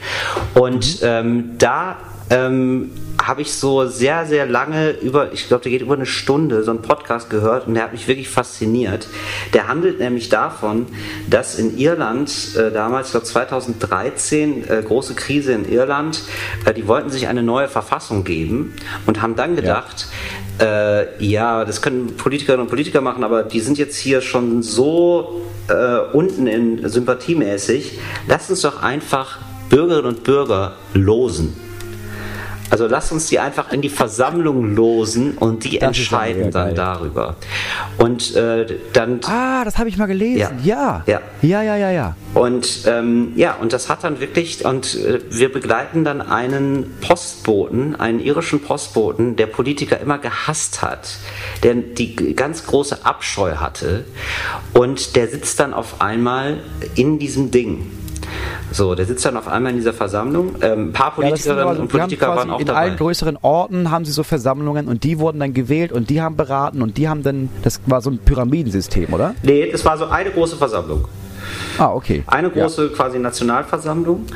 Und ähm, da ähm, habe ich so sehr, sehr lange über, ich glaube, der geht über eine Stunde, so einen Podcast gehört und der hat mich wirklich fasziniert. Der handelt nämlich davon, dass in Irland äh, damals, ich glaube 2013, äh, große Krise in Irland, äh, die wollten sich eine neue Verfassung geben und haben dann gedacht, äh, ja, das können Politikerinnen und Politiker machen, aber die sind jetzt hier schon so äh, unten in sympathiemäßig. Lasst uns doch einfach Bürgerinnen und Bürger losen. Also lasst uns die einfach in die Versammlung losen und die Das entscheiden dann geil. darüber. Und äh, dann Ah, das habe ich mal gelesen. Ja. Ja. Ja. Ja, ja, ja, ja. Und ähm, ja, und das hat dann wirklich, und äh, wir begleiten dann einen Postboten, einen irischen Postboten, der Politiker immer gehasst hat, der die ganz große Abscheu hatte. Und der sitzt dann auf einmal in diesem Ding. So, der sitzt dann auf einmal in dieser Versammlung. Ähm, ein paar Ja, das Politikerinnen aber so- und Politiker waren auch in dabei. allen größeren Orten haben sie so Versammlungen und die wurden dann gewählt und die haben beraten und die haben dann, das war so ein Pyramidensystem, oder? Nee, es war so eine große Versammlung. Ah, okay. Eine große quasi Nationalversammlung.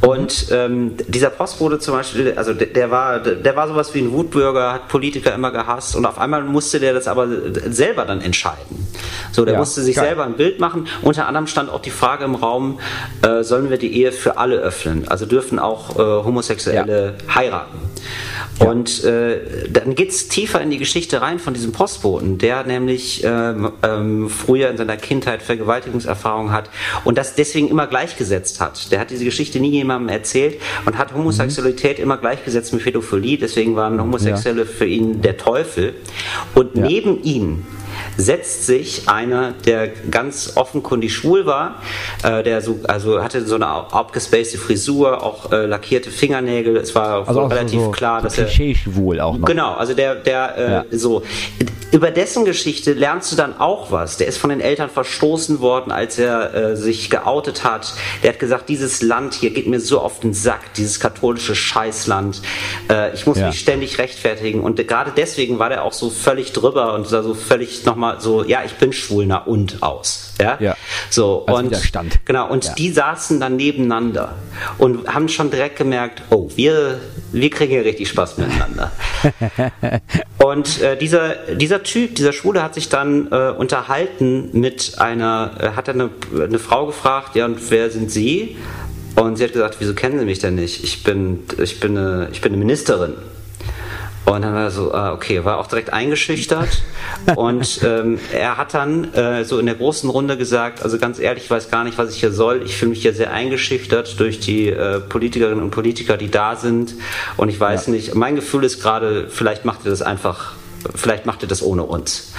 Und ähm, dieser Postbote zum Beispiel, also der, der war, der war sowas wie ein Wutbürger, hat Politiker immer gehasst und auf einmal musste der das aber selber dann entscheiden. So, der Ja, musste sich geil. selber ein Bild machen. Unter anderem stand auch die Frage im Raum, äh, sollen wir die Ehe für alle öffnen? Also dürfen auch äh, Homosexuelle heiraten? Und äh, dann geht's tiefer in die Geschichte rein von diesem Postboten, der nämlich ähm, ähm, früher in seiner Kindheit Vergewaltigungserfahrung hat und das deswegen immer gleichgesetzt hat. Der hat diese Geschichte nie jemandem erzählt und hat Homosexualität immer gleichgesetzt mit Pädophilie, deswegen waren Homosexuelle für ihn der Teufel. Und Ja. neben ihm setzt sich einer, der ganz offenkundig schwul war, äh, der so, also hatte so eine abgespacede Frisur, auch äh, lackierte Fingernägel. Es war Also auch relativ so, klar, so dass er Klischee-schwul auch noch. Genau, also der, der äh, Ja. so. Über dessen Geschichte lernst du dann auch was. Der ist von den Eltern verstoßen worden, als er äh, sich geoutet hat. Der hat gesagt, dieses Land hier geht mir so auf den Sack, dieses katholische Scheißland. Äh, ich muss Ja. mich ständig rechtfertigen. Und gerade deswegen war der auch so völlig drüber und so völlig nochmal so, ja, ich bin schwul, na und aus. Ja. Ja. So, Als und Widerstand. genau, und Ja. die saßen dann nebeneinander und haben schon direkt gemerkt, oh, wir, wir kriegen hier richtig Spaß miteinander. Und äh, dieser, dieser Typ, dieser Schwule hat sich dann äh, unterhalten mit einer, äh, hat eine, eine Frau gefragt, ja, und wer sind Sie? Und sie hat gesagt, wieso kennen Sie mich denn nicht? Ich bin, ich bin, eine, ich bin eine Ministerin. Und dann war er so, ah, okay, war auch direkt eingeschüchtert. Und ähm, er hat dann äh, so in der großen Runde gesagt, also ganz ehrlich, ich weiß gar nicht, was ich hier soll. Ich fühle mich hier sehr eingeschüchtert durch die äh, Politikerinnen und Politiker, die da sind. Und ich weiß nicht, mein Gefühl ist gerade, vielleicht macht ihr das einfach vielleicht macht ihr das ohne uns.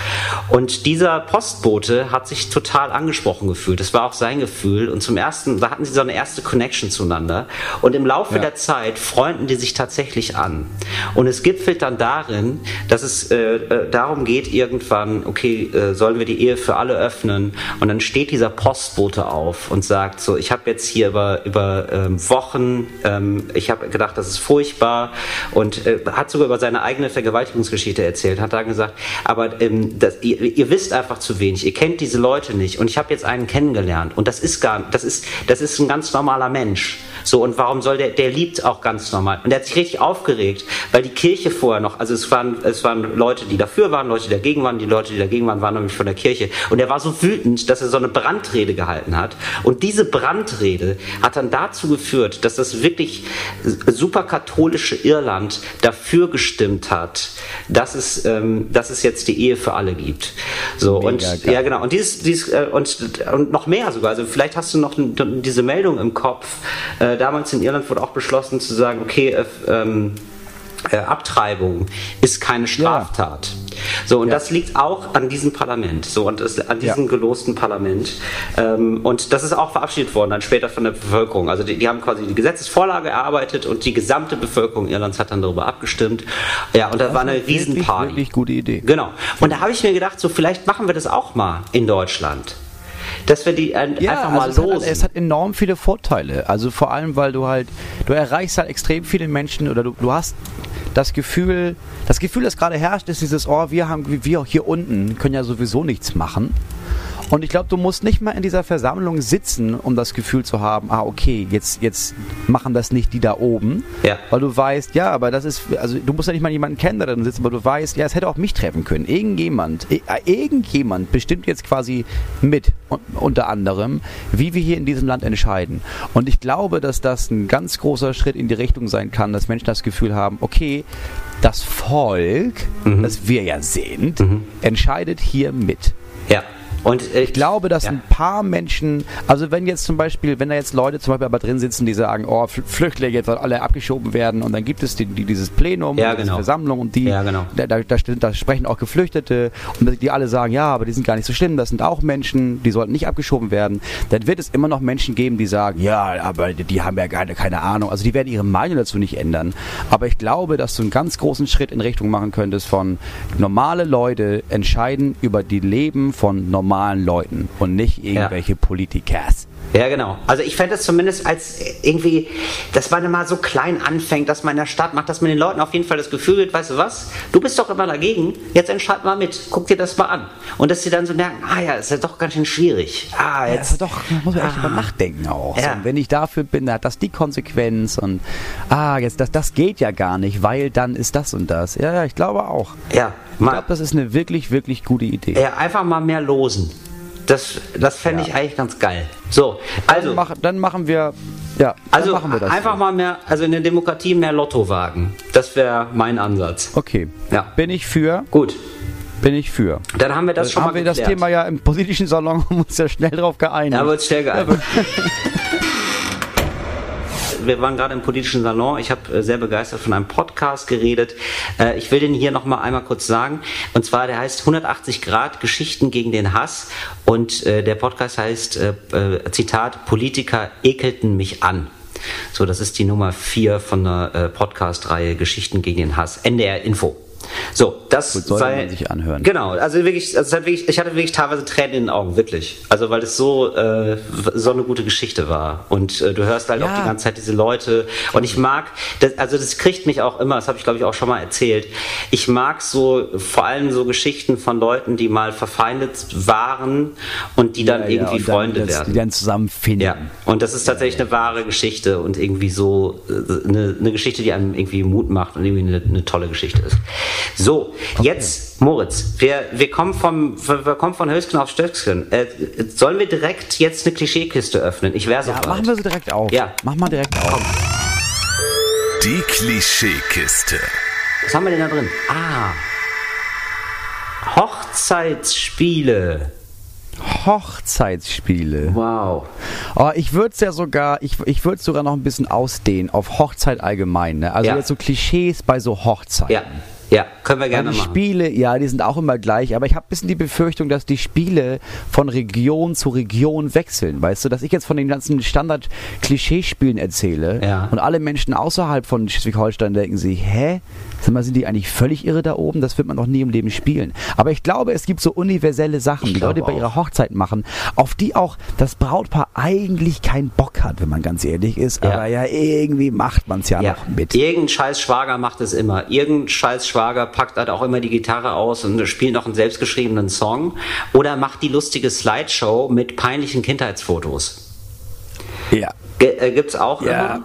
Und dieser Postbote hat sich total angesprochen gefühlt. Das war auch sein Gefühl. Und zum ersten, da hatten sie so eine erste Connection zueinander. Und im Laufe Ja. der Zeit freunden die sich tatsächlich an. Und es gipfelt dann darin, dass es äh, äh, darum geht, irgendwann, okay, äh, sollen wir die Ehe für alle öffnen? Und dann steht dieser Postbote auf und sagt so, ich habe jetzt hier über, über ähm, Wochen, ähm, ich habe gedacht, das ist furchtbar und äh, hat sogar über seine eigene Vergewaltigungsgeschichte erzählt, hat dann gesagt, aber ähm, das, ihr, ihr wisst einfach zu wenig, ihr kennt diese Leute nicht. Und ich habe jetzt einen kennengelernt. Und das ist gar, das ist, das ist ein ganz normaler Mensch. So, und warum soll der, der liebt auch ganz normal. Und der hat sich richtig aufgeregt, weil die Kirche vorher noch, also es waren, es waren Leute, die dafür waren, Leute, die dagegen waren, die Leute, die dagegen waren, waren nämlich von der Kirche. Und er war so wütend, dass er so eine Brandrede gehalten hat. Und diese Brandrede hat dann dazu geführt, dass das wirklich super katholische Irland dafür gestimmt hat, dass es, ähm, dass es jetzt die Ehe für alle gibt. So, Mega und geil. ja, genau. Und dieses, dieses äh, und, und noch mehr sogar. Also vielleicht hast du noch diese Meldung im Kopf. Äh, damals in Irland wurde auch beschlossen zu sagen, okay, äh, ähm, äh, Abtreibung ist keine Straftat. So, und Ja. das liegt auch an diesem Parlament, so, und das, an diesem Ja. gelosten Parlament. Ähm, und das ist auch verabschiedet worden, dann später von der Bevölkerung. Also, die, die haben quasi die Gesetzesvorlage erarbeitet und die gesamte Bevölkerung Irlands hat dann darüber abgestimmt. Ja, und da war eine Wirklich, Riesenparty. wirklich gute Idee. Genau. Und da habe ich mir gedacht, so vielleicht machen wir das auch mal in Deutschland. Dass wir die äh, einfach mal also es, los. hat, es hat enorm viele Vorteile. Also vor allem, weil du halt, du erreichst halt extrem viele Menschen oder du, du hast das Gefühl, das Gefühl, das gerade herrscht, ist dieses, oh, wir haben, wir hier unten können ja sowieso nichts machen. Und ich glaube, du musst nicht mal in dieser Versammlung sitzen, um das Gefühl zu haben, ah, okay, jetzt, jetzt machen das nicht die da oben. Ja. Weil du weißt, ja, aber das ist, also du musst ja nicht mal jemanden kennen, der da sitzt, aber du weißt, ja, es hätte auch mich treffen können. Irgendjemand, äh, irgendjemand bestimmt jetzt quasi mit, un- unter anderem, wie wir hier in diesem Land entscheiden. Und ich glaube, dass das ein ganz großer Schritt in die Richtung sein kann, dass Menschen das Gefühl haben, okay, das Volk, das wir ja sind, entscheidet hier mit. ja. Und äh, Ich glaube, dass ja. ein paar Menschen, also wenn jetzt zum Beispiel, wenn da jetzt Leute zum Beispiel aber drin sitzen, die sagen, oh, Fl- Flüchtlinge jetzt sollen alle abgeschoben werden und dann gibt es die, die, dieses Plenum, Ja, und diese genau. Versammlung und die, Ja, genau. da, da, da, sprechen auch Geflüchtete und die alle sagen, ja, aber die sind gar nicht so schlimm, das sind auch Menschen, die sollten nicht abgeschoben werden, dann wird es immer noch Menschen geben, die sagen, ja, aber die, die haben ja keine, keine Ahnung, also die werden ihre Meinung dazu nicht ändern. Aber ich glaube, dass du einen ganz großen Schritt in Richtung machen könntest von normale Leute entscheiden über die Leben von normalen Leuten und nicht irgendwelche Politikers. Ja, genau. Also ich fände es zumindest als irgendwie, dass man mal so klein anfängt, dass man in der Stadt macht, dass man den Leuten auf jeden Fall das Gefühl gibt, weißt du was, du bist doch immer dagegen, jetzt entscheid mal mit, guck dir das mal an. Und dass sie dann so merken, ah ja, ist ja doch ganz schön schwierig. Ah, Ja, jetzt, also doch, da muss man echt Ah. drüber nachdenken auch. Ja. So, und wenn ich dafür bin, dann hat das die Konsequenz und ah, jetzt das, das geht ja gar nicht, weil dann ist das und das. Ja, ja, ich glaube auch. ja, Ich glaube, das ist eine wirklich, wirklich gute Idee. ja, einfach mal mehr losen. Das, das fände Ja. ich eigentlich ganz geil. So, also, dann, mach, dann machen wir, ja, also dann machen wir das. einfach so. mal mehr, also in der Demokratie mehr Lotto wagen. Das wäre mein Ansatz. Okay. Ja. Bin ich für, Gut, bin ich für. dann haben wir das schon haben mal wir das geklärt. Thema ja im politischen Salon haben uns ja schnell drauf geeinigt. Da wird schnell geeinigt. wir waren gerade im politischen Salon. Ich habe äh, sehr begeistert von einem Podcast geredet. Äh, ich will den hier noch mal einmal kurz sagen. Und zwar, der heißt 180 Grad Geschichten gegen den Hass. Und äh, der Podcast heißt, Zitat, Politiker ekelten mich an. So, das ist die Nummer vier von der Podcast-Reihe Geschichten gegen den Hass. NDR Info. So, das Gut, sollte sei, man sich anhören. Genau, also wirklich, also wirklich, ich hatte wirklich teilweise Tränen in den Augen, wirklich. Also weil es so äh, so eine gute Geschichte war und äh, du hörst halt Ja. auch die ganze Zeit diese Leute und ich mag, das, also das kriegt mich auch immer, das habe ich glaube ich auch schon mal erzählt. Ich mag so vor allem so Geschichten von Leuten, die mal verfeindet waren und die dann Ja, ja, irgendwie dann, Freunde dass werden. Die dann zusammen finden. Ja, und das ist tatsächlich eine wahre Geschichte und irgendwie so äh, eine, eine Geschichte, die einem irgendwie Mut macht und irgendwie eine, eine tolle Geschichte ist. So, jetzt, Moritz, wir, wir kommen vom, wir kommen von Höchstgen auf Stöcksken. Äh, sollen wir direkt jetzt eine Klischeekiste öffnen? Ich wäre so Ja, machen wir sie direkt auf. Ja. Mach mal direkt auf. Die Klischeekiste. Was haben wir denn da drin? Ah. Hochzeitsspiele. Hochzeitsspiele. Wow. Oh, ich würde es ja sogar, ich, ich würde es sogar noch ein bisschen ausdehnen auf Hochzeit allgemein. Ne? Also Ja. jetzt so Klischees bei so Hochzeiten. Ja, ja, können wir gerne die machen. Spiele, ja, die sind auch immer gleich, aber ich habe ein bisschen die Befürchtung, dass die Spiele von Region zu Region wechseln. Weißt du, dass ich jetzt von den ganzen Standard-Klischeespielen erzähle Ja. und alle Menschen außerhalb von Schleswig-Holstein denken sich, hä? Sag mal, sind die eigentlich völlig irre da oben? Das wird man noch nie im Leben spielen. Aber ich glaube, es gibt so universelle Sachen, die Leute bei auch. ihrer Hochzeit machen, auf die auch das Brautpaar eigentlich keinen Bock hat, wenn man ganz ehrlich ist. Ja. Aber ja, irgendwie macht man es ja, Ja, noch mit. irgendein scheiß Schwager macht es immer. Irgendein scheiß Schwager packt halt auch immer die Gitarre aus und spielt noch einen selbstgeschriebenen Song. Oder macht die lustige Slideshow mit peinlichen Kindheitsfotos. Ja. G äh, gibt's auch Ja. immer.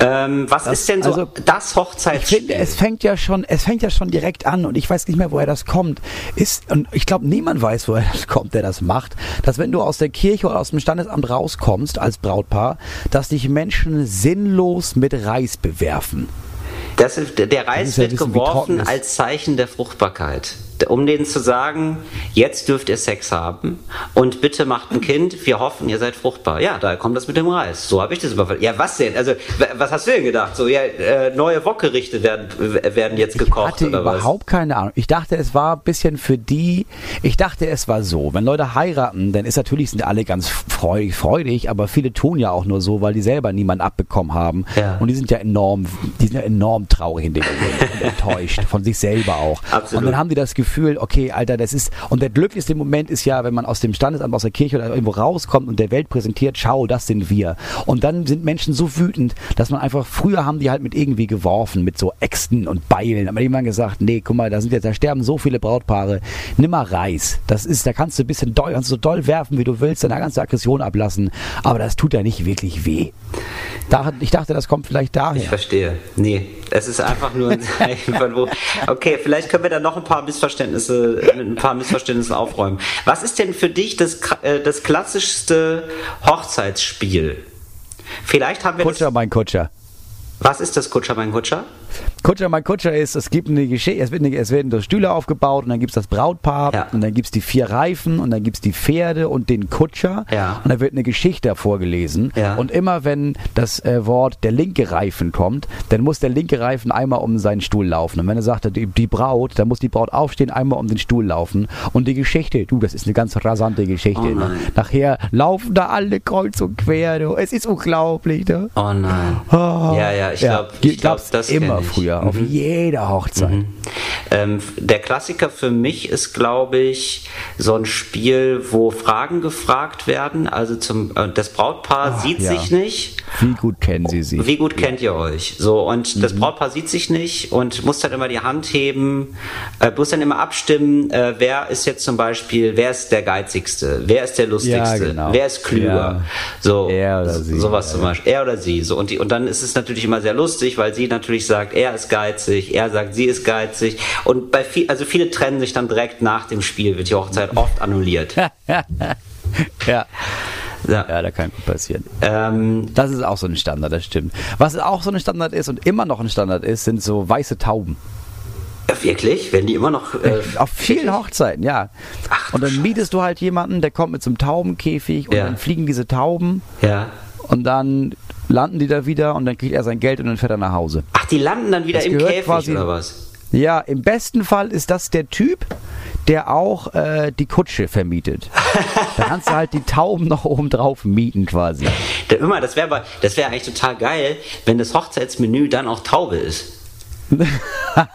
Ähm, was ist denn so also, das Ich Hochzeitsspiel? finde, es fängt ja schon, es fängt ja schon direkt an und ich weiß nicht mehr, woher das kommt. Ist, und ich glaube, niemand weiß, woher das kommt, der das macht, dass wenn du aus der Kirche oder aus dem Standesamt rauskommst als Brautpaar, dass dich Menschen sinnlos mit Reis bewerfen. Das der Das Reis ist ja wird geworfen als Zeichen der Fruchtbarkeit. Um denen zu sagen, jetzt dürft ihr Sex haben und bitte macht ein Kind, wir hoffen, ihr seid fruchtbar. Ja, da kommt das mit dem Reis. So habe ich das überfallen. Ja, was denn? Also, was hast du denn gedacht? So, ja, äh, neue Wokgerichte werden, werden jetzt gekocht hatte oder was? überhaupt keine Ahnung. Ich dachte, es war ein bisschen für die, ich dachte, es war so, wenn Leute heiraten, dann ist natürlich, sind alle ganz freudig, freudig, aber viele tun ja auch nur so, weil die selber niemanden abbekommen haben. Ja. Und die sind ja enorm, die sind ja enorm traurig in dem Moment und enttäuscht von sich selber auch. Absolut. Und dann haben die das Gefühl, okay, Alter, das ist, und der glücklichste Moment ist ja, wenn man aus dem Standesamt, aus der Kirche oder irgendwo rauskommt und der Welt präsentiert, schau, das sind wir. Und dann sind Menschen so wütend, dass man einfach, früher haben die halt mit irgendwie geworfen, mit so Äxten und Beilen. Aber jemand gesagt, nee, guck mal, da sind jetzt, da sterben so viele Brautpaare, nimm mal Reis. Das ist, da kannst du ein bisschen doll, kannst du so doll werfen, wie du willst, kannst du Aggression ablassen. Aber das tut ja nicht wirklich weh. Da, ich dachte, das kommt vielleicht daher. Ich verstehe. Nee, es ist einfach nur ein Zeichen von wo. Okay, vielleicht können wir da noch ein paar Missverständnisse, mit ein paar Missverständnissen aufräumen. Was ist denn für dich das, äh, das klassischste Hochzeitsspiel? Vielleicht haben wir Kutscher, mein Kutscher. Was ist das Kutscher, mein Kutscher? Kutscher, mein Kutscher ist, es gibt eine Geschichte, es, wird eine, es werden Stühle aufgebaut und dann gibt's das Brautpaar Ja. und dann gibt's die vier Reifen und dann gibt's die Pferde und den Kutscher Ja. und dann wird eine Geschichte vorgelesen Ja. und immer wenn das äh, Wort der linke Reifen kommt, dann muss der linke Reifen einmal um seinen Stuhl laufen und wenn er sagt, die, die Braut, dann muss die Braut aufstehen, einmal um den Stuhl laufen und die Geschichte, du, das ist eine ganz rasante Geschichte. Oh. Nachher laufen da alle kreuz und quer, du. es ist unglaublich. Ne? Oh nein. Oh. Ja, ja, ich Ja, glaube, ich glaub, das immer früher, auf Mhm. jeder Hochzeit. Ähm, der Klassiker für mich ist, glaube ich, so ein Spiel, wo Fragen gefragt werden. Also zum, äh, das Brautpaar Ach, sieht ja. sich nicht. Wie gut kennen Sie sie? Wie gut kennt ihr euch? So, und Mhm. das Brautpaar sieht sich nicht und muss dann immer die Hand heben, äh, muss dann immer abstimmen, äh, wer ist jetzt zum Beispiel, wer ist der geizigste, wer ist der lustigste, Ja, genau. wer ist klüger. Ja. So, Er oder sie, sowas zum. Beispiel. Er oder sie. So, und, die, und dann ist es natürlich immer sehr lustig, weil sie natürlich sagt, er ist geizig, er sagt, sie ist geizig. Und bei viel, also viele trennen sich dann direkt nach dem Spiel, wird die Hochzeit oft annulliert. ja. Ja. ja, da kann gut passieren. Ähm, Das ist auch so ein Standard, das stimmt. Was auch so ein Standard ist und immer noch ein Standard ist, sind so weiße Tauben. wirklich? Werden die immer noch. Äh, Auf vielen Hochzeiten, ja. Ach, und dann mietest du halt jemanden, der kommt mit so einem Taubenkäfig und Ja. dann fliegen diese Tauben ja. und dann landen die da wieder und dann kriegt er sein Geld und dann fährt er nach Hause. Ach, die landen dann wieder Das im Käfig quasi- oder was? Ja, im besten Fall ist das der Typ, der auch äh, die Kutsche vermietet. da kannst du halt die Tauben noch oben drauf mieten quasi. Da, immer, das wäre aber, das wäre eigentlich total geil, wenn das Hochzeitsmenü dann auch Taube ist.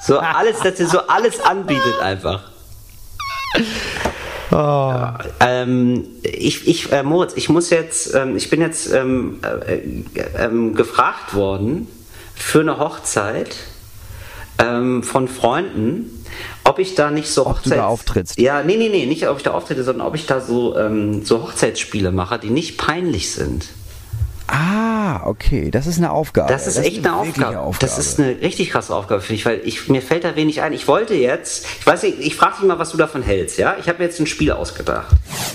So alles, dass ihr so alles anbietet einfach. Ähm, ich, ich, äh, Moritz, ich muss jetzt, ähm, ich bin jetzt ähm, äh, äh, ähm, gefragt worden für eine Hochzeit ähm, von Freunden, ob ich da nicht so Ob du da auftrittst. Ja, nee, nee, nee, nicht ob ich da auftrete, sondern ob ich da so, ähm, so Hochzeitsspiele mache, die nicht peinlich sind. Ah, okay, das ist eine Aufgabe. Das ist echt eine wirkliche Aufgabe. Das ist eine richtig krasse Aufgabe, finde ich, weil ich, mir fällt da wenig ein. Ich wollte jetzt, ich weiß nicht, ich frage dich mal, was du davon hältst, ja? Ich habe mir jetzt ein Spiel ausgedacht.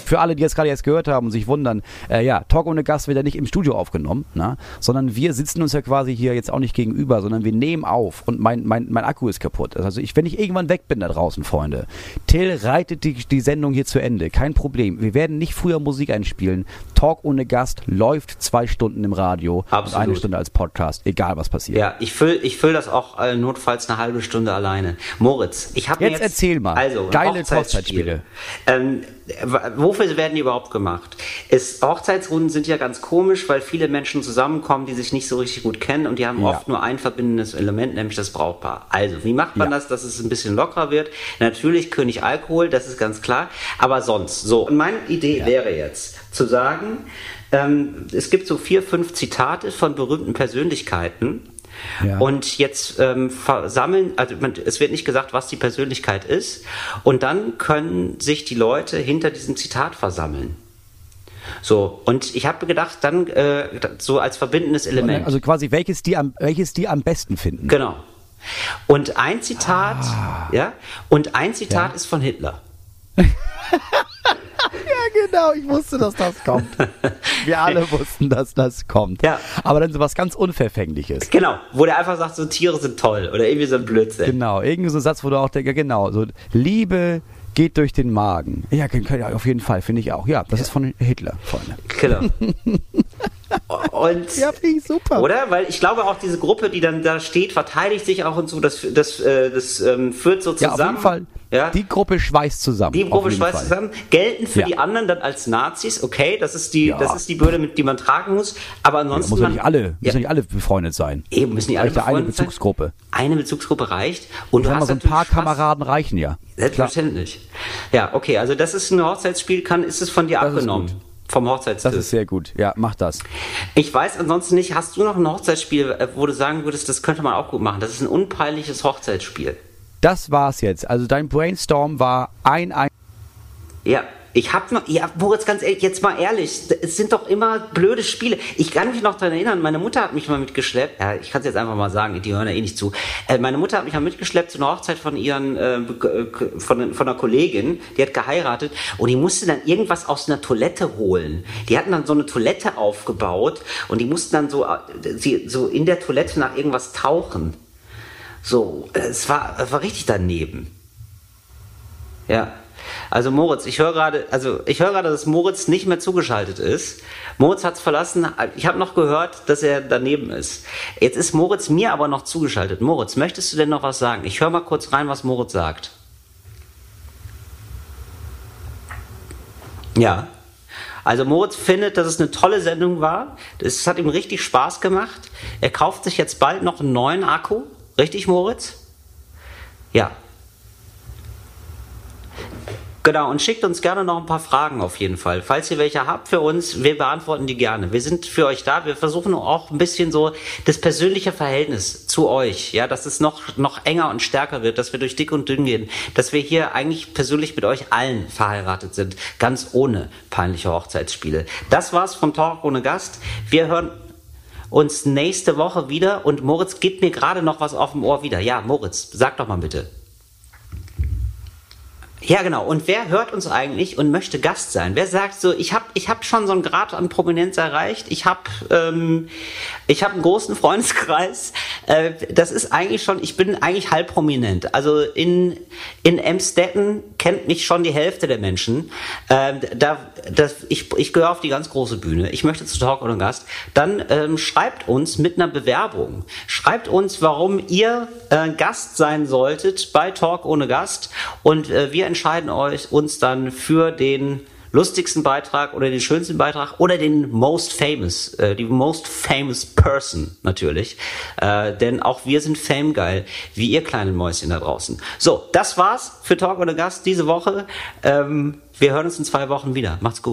Für alle, die jetzt gerade jetzt gehört haben und sich wundern, äh, ja, Talk ohne Gast wird ja nicht im Studio aufgenommen, na? sondern wir sitzen uns ja quasi hier jetzt auch nicht gegenüber, sondern wir nehmen auf und mein, mein, mein Akku ist kaputt. Also ich, wenn ich irgendwann weg bin da draußen, Freunde, Till reitet die, die Sendung hier zu Ende, kein Problem. Wir werden nicht früher Musik einspielen. Talk ohne Gast läuft zwei Stunden im Radio und Absolut. eine Stunde als Podcast, egal was passiert. Ja, ich fülle ich füll das auch äh, notfalls eine halbe Stunde alleine. Moritz, ich habe Jetzt jetzt... erzähl mal. Also, Geile Hochzeitsspiele. Ähm, wofür werden die überhaupt gemacht? Es, Hochzeitsrunden sind ja ganz komisch, weil viele Menschen zusammenkommen, die sich nicht so richtig gut kennen und die haben Ja. oft nur ein verbindendes Element, nämlich das Brautpaar. Also, wie macht man Ja. das, dass es ein bisschen lockerer wird? Natürlich König Alkohol, das ist ganz klar, aber sonst. So, und meine Idee wäre jetzt zu sagen, ähm, es gibt so vier, fünf Zitate von berühmten Persönlichkeiten. Ja. Und jetzt ähm, versammeln, also man, es wird nicht gesagt, was die Persönlichkeit ist. Und dann können sich die Leute hinter diesem Zitat versammeln. So, und ich habe gedacht, dann äh, so als verbindendes Element. Also quasi welches die am, welches die am besten finden. Genau. Und ein Zitat, ja, und ein Zitat Ja. ist von Hitler. Ja, genau, ich wusste, dass das kommt. Wir alle wussten, dass das kommt. Ja. Aber dann so was ganz Unverfängliches. Genau, wo der einfach sagt, so Tiere sind toll oder irgendwie so ein Blödsinn. Genau, irgendwie so ein Satz, wo du auch denkst, ja, genau, so Liebe geht durch den Magen. Ja, ja, auf jeden Fall, finde ich auch. Ja, das ist von Hitler, Freunde. Genau. Und finde ich super. Oder? Weil ich glaube auch diese Gruppe, die dann da steht, verteidigt sich auch und so, das, das, äh, das ähm, führt so Ja, zusammen. auf jeden Fall. Ja? Die Gruppe schweißt zusammen. Die Gruppe schweißt Fall. zusammen, gelten für Ja. die anderen dann als Nazis, okay, das ist die, Ja. das ist die Bürde, mit die man tragen muss, aber ansonsten. Muss ja man- nicht alle, ja, müssen ja nicht alle befreundet sein. eben müssen die alle ja eine befreundet sein. Bezugsgruppe. Eine Bezugsgruppe reicht und du hast so ein paar Spaß. Kameraden reichen ja. Klar. Selbstverständlich. Ja, okay, also das ist ein Hochzeitsspiel, kann, ist es von dir Das abgenommen? Vom Das Hochzeitstisch. ist sehr gut. Ja, mach das. Ich weiß ansonsten nicht, hast du noch ein Hochzeitsspiel, äh, wo du sagen würdest, das könnte man auch gut machen? Das ist ein unpeinliches Hochzeitsspiel. Das war's jetzt. Also dein Brainstorm war ein, ein Ja, ich hab noch, ja, Moritz, ganz ehrlich, jetzt mal ehrlich, es sind doch immer blöde Spiele. Ich kann mich noch daran erinnern, meine Mutter hat mich mal mitgeschleppt, ja, ich kann es jetzt einfach mal sagen, die hören ja eh nicht zu. Äh, meine Mutter hat mich mal mitgeschleppt zu einer Hochzeit von ihren, äh, äh, von, von einer Kollegin, die hat geheiratet und die musste dann irgendwas aus einer Toilette holen. Die hatten dann so eine Toilette aufgebaut und die mussten dann so, äh, sie, so in der Toilette nach irgendwas tauchen. So, es war, es war richtig daneben. Ja. Also Moritz, ich höre gerade, also ich höre gerade, dass Moritz nicht mehr zugeschaltet ist. Moritz hat's verlassen. Ich habe noch gehört, dass er daneben ist. Jetzt ist Moritz mir aber noch zugeschaltet. Moritz, möchtest du denn noch was sagen? Ich höre mal kurz rein, was Moritz sagt. Ja. Also Moritz findet, dass es eine tolle Sendung war. Es hat ihm richtig Spaß gemacht. Er kauft sich jetzt bald noch einen neuen Akku. Richtig, Moritz? Ja. Genau, und schickt uns gerne noch ein paar Fragen auf jeden Fall. Falls ihr welche habt für uns, wir beantworten die gerne. Wir sind für euch da. Wir versuchen auch ein bisschen so das persönliche Verhältnis zu euch, ja, dass es noch, noch enger und stärker wird, dass wir durch dick und dünn gehen, dass wir hier eigentlich persönlich mit euch allen verheiratet sind, ganz ohne peinliche Hochzeitsspiele. Das war's vom Talk ohne Gast. Wir hören uns nächste Woche wieder und Moritz gibt mir gerade noch was auf dem Ohr wieder. Ja, Moritz, sag doch mal bitte. Ja, genau. Und wer hört uns eigentlich und möchte Gast sein? Wer sagt so, ich habe ich hab schon so einen Grad an Prominenz erreicht, ich habe ähm, hab einen großen Freundeskreis. Äh, das ist eigentlich schon, ich bin eigentlich halb prominent. Also in, in Emstetten kennt mich schon die Hälfte der Menschen. Ähm, da, das, ich ich gehöre auf die ganz große Bühne. Ich möchte zu Talk ohne Gast. Dann ähm, schreibt uns mit einer Bewerbung. Schreibt uns, warum ihr äh, Gast sein solltet bei Talk ohne Gast. Und äh, wir entscheiden euch uns dann für den lustigsten Beitrag oder den schönsten Beitrag oder den most famous, äh, die most famous person natürlich. Äh, denn auch wir sind famegeil, wie ihr kleinen Mäuschen da draußen. So, das war's für Talk ohne Gast diese Woche. Ähm, wir hören uns in zwei Wochen wieder. Macht's gut.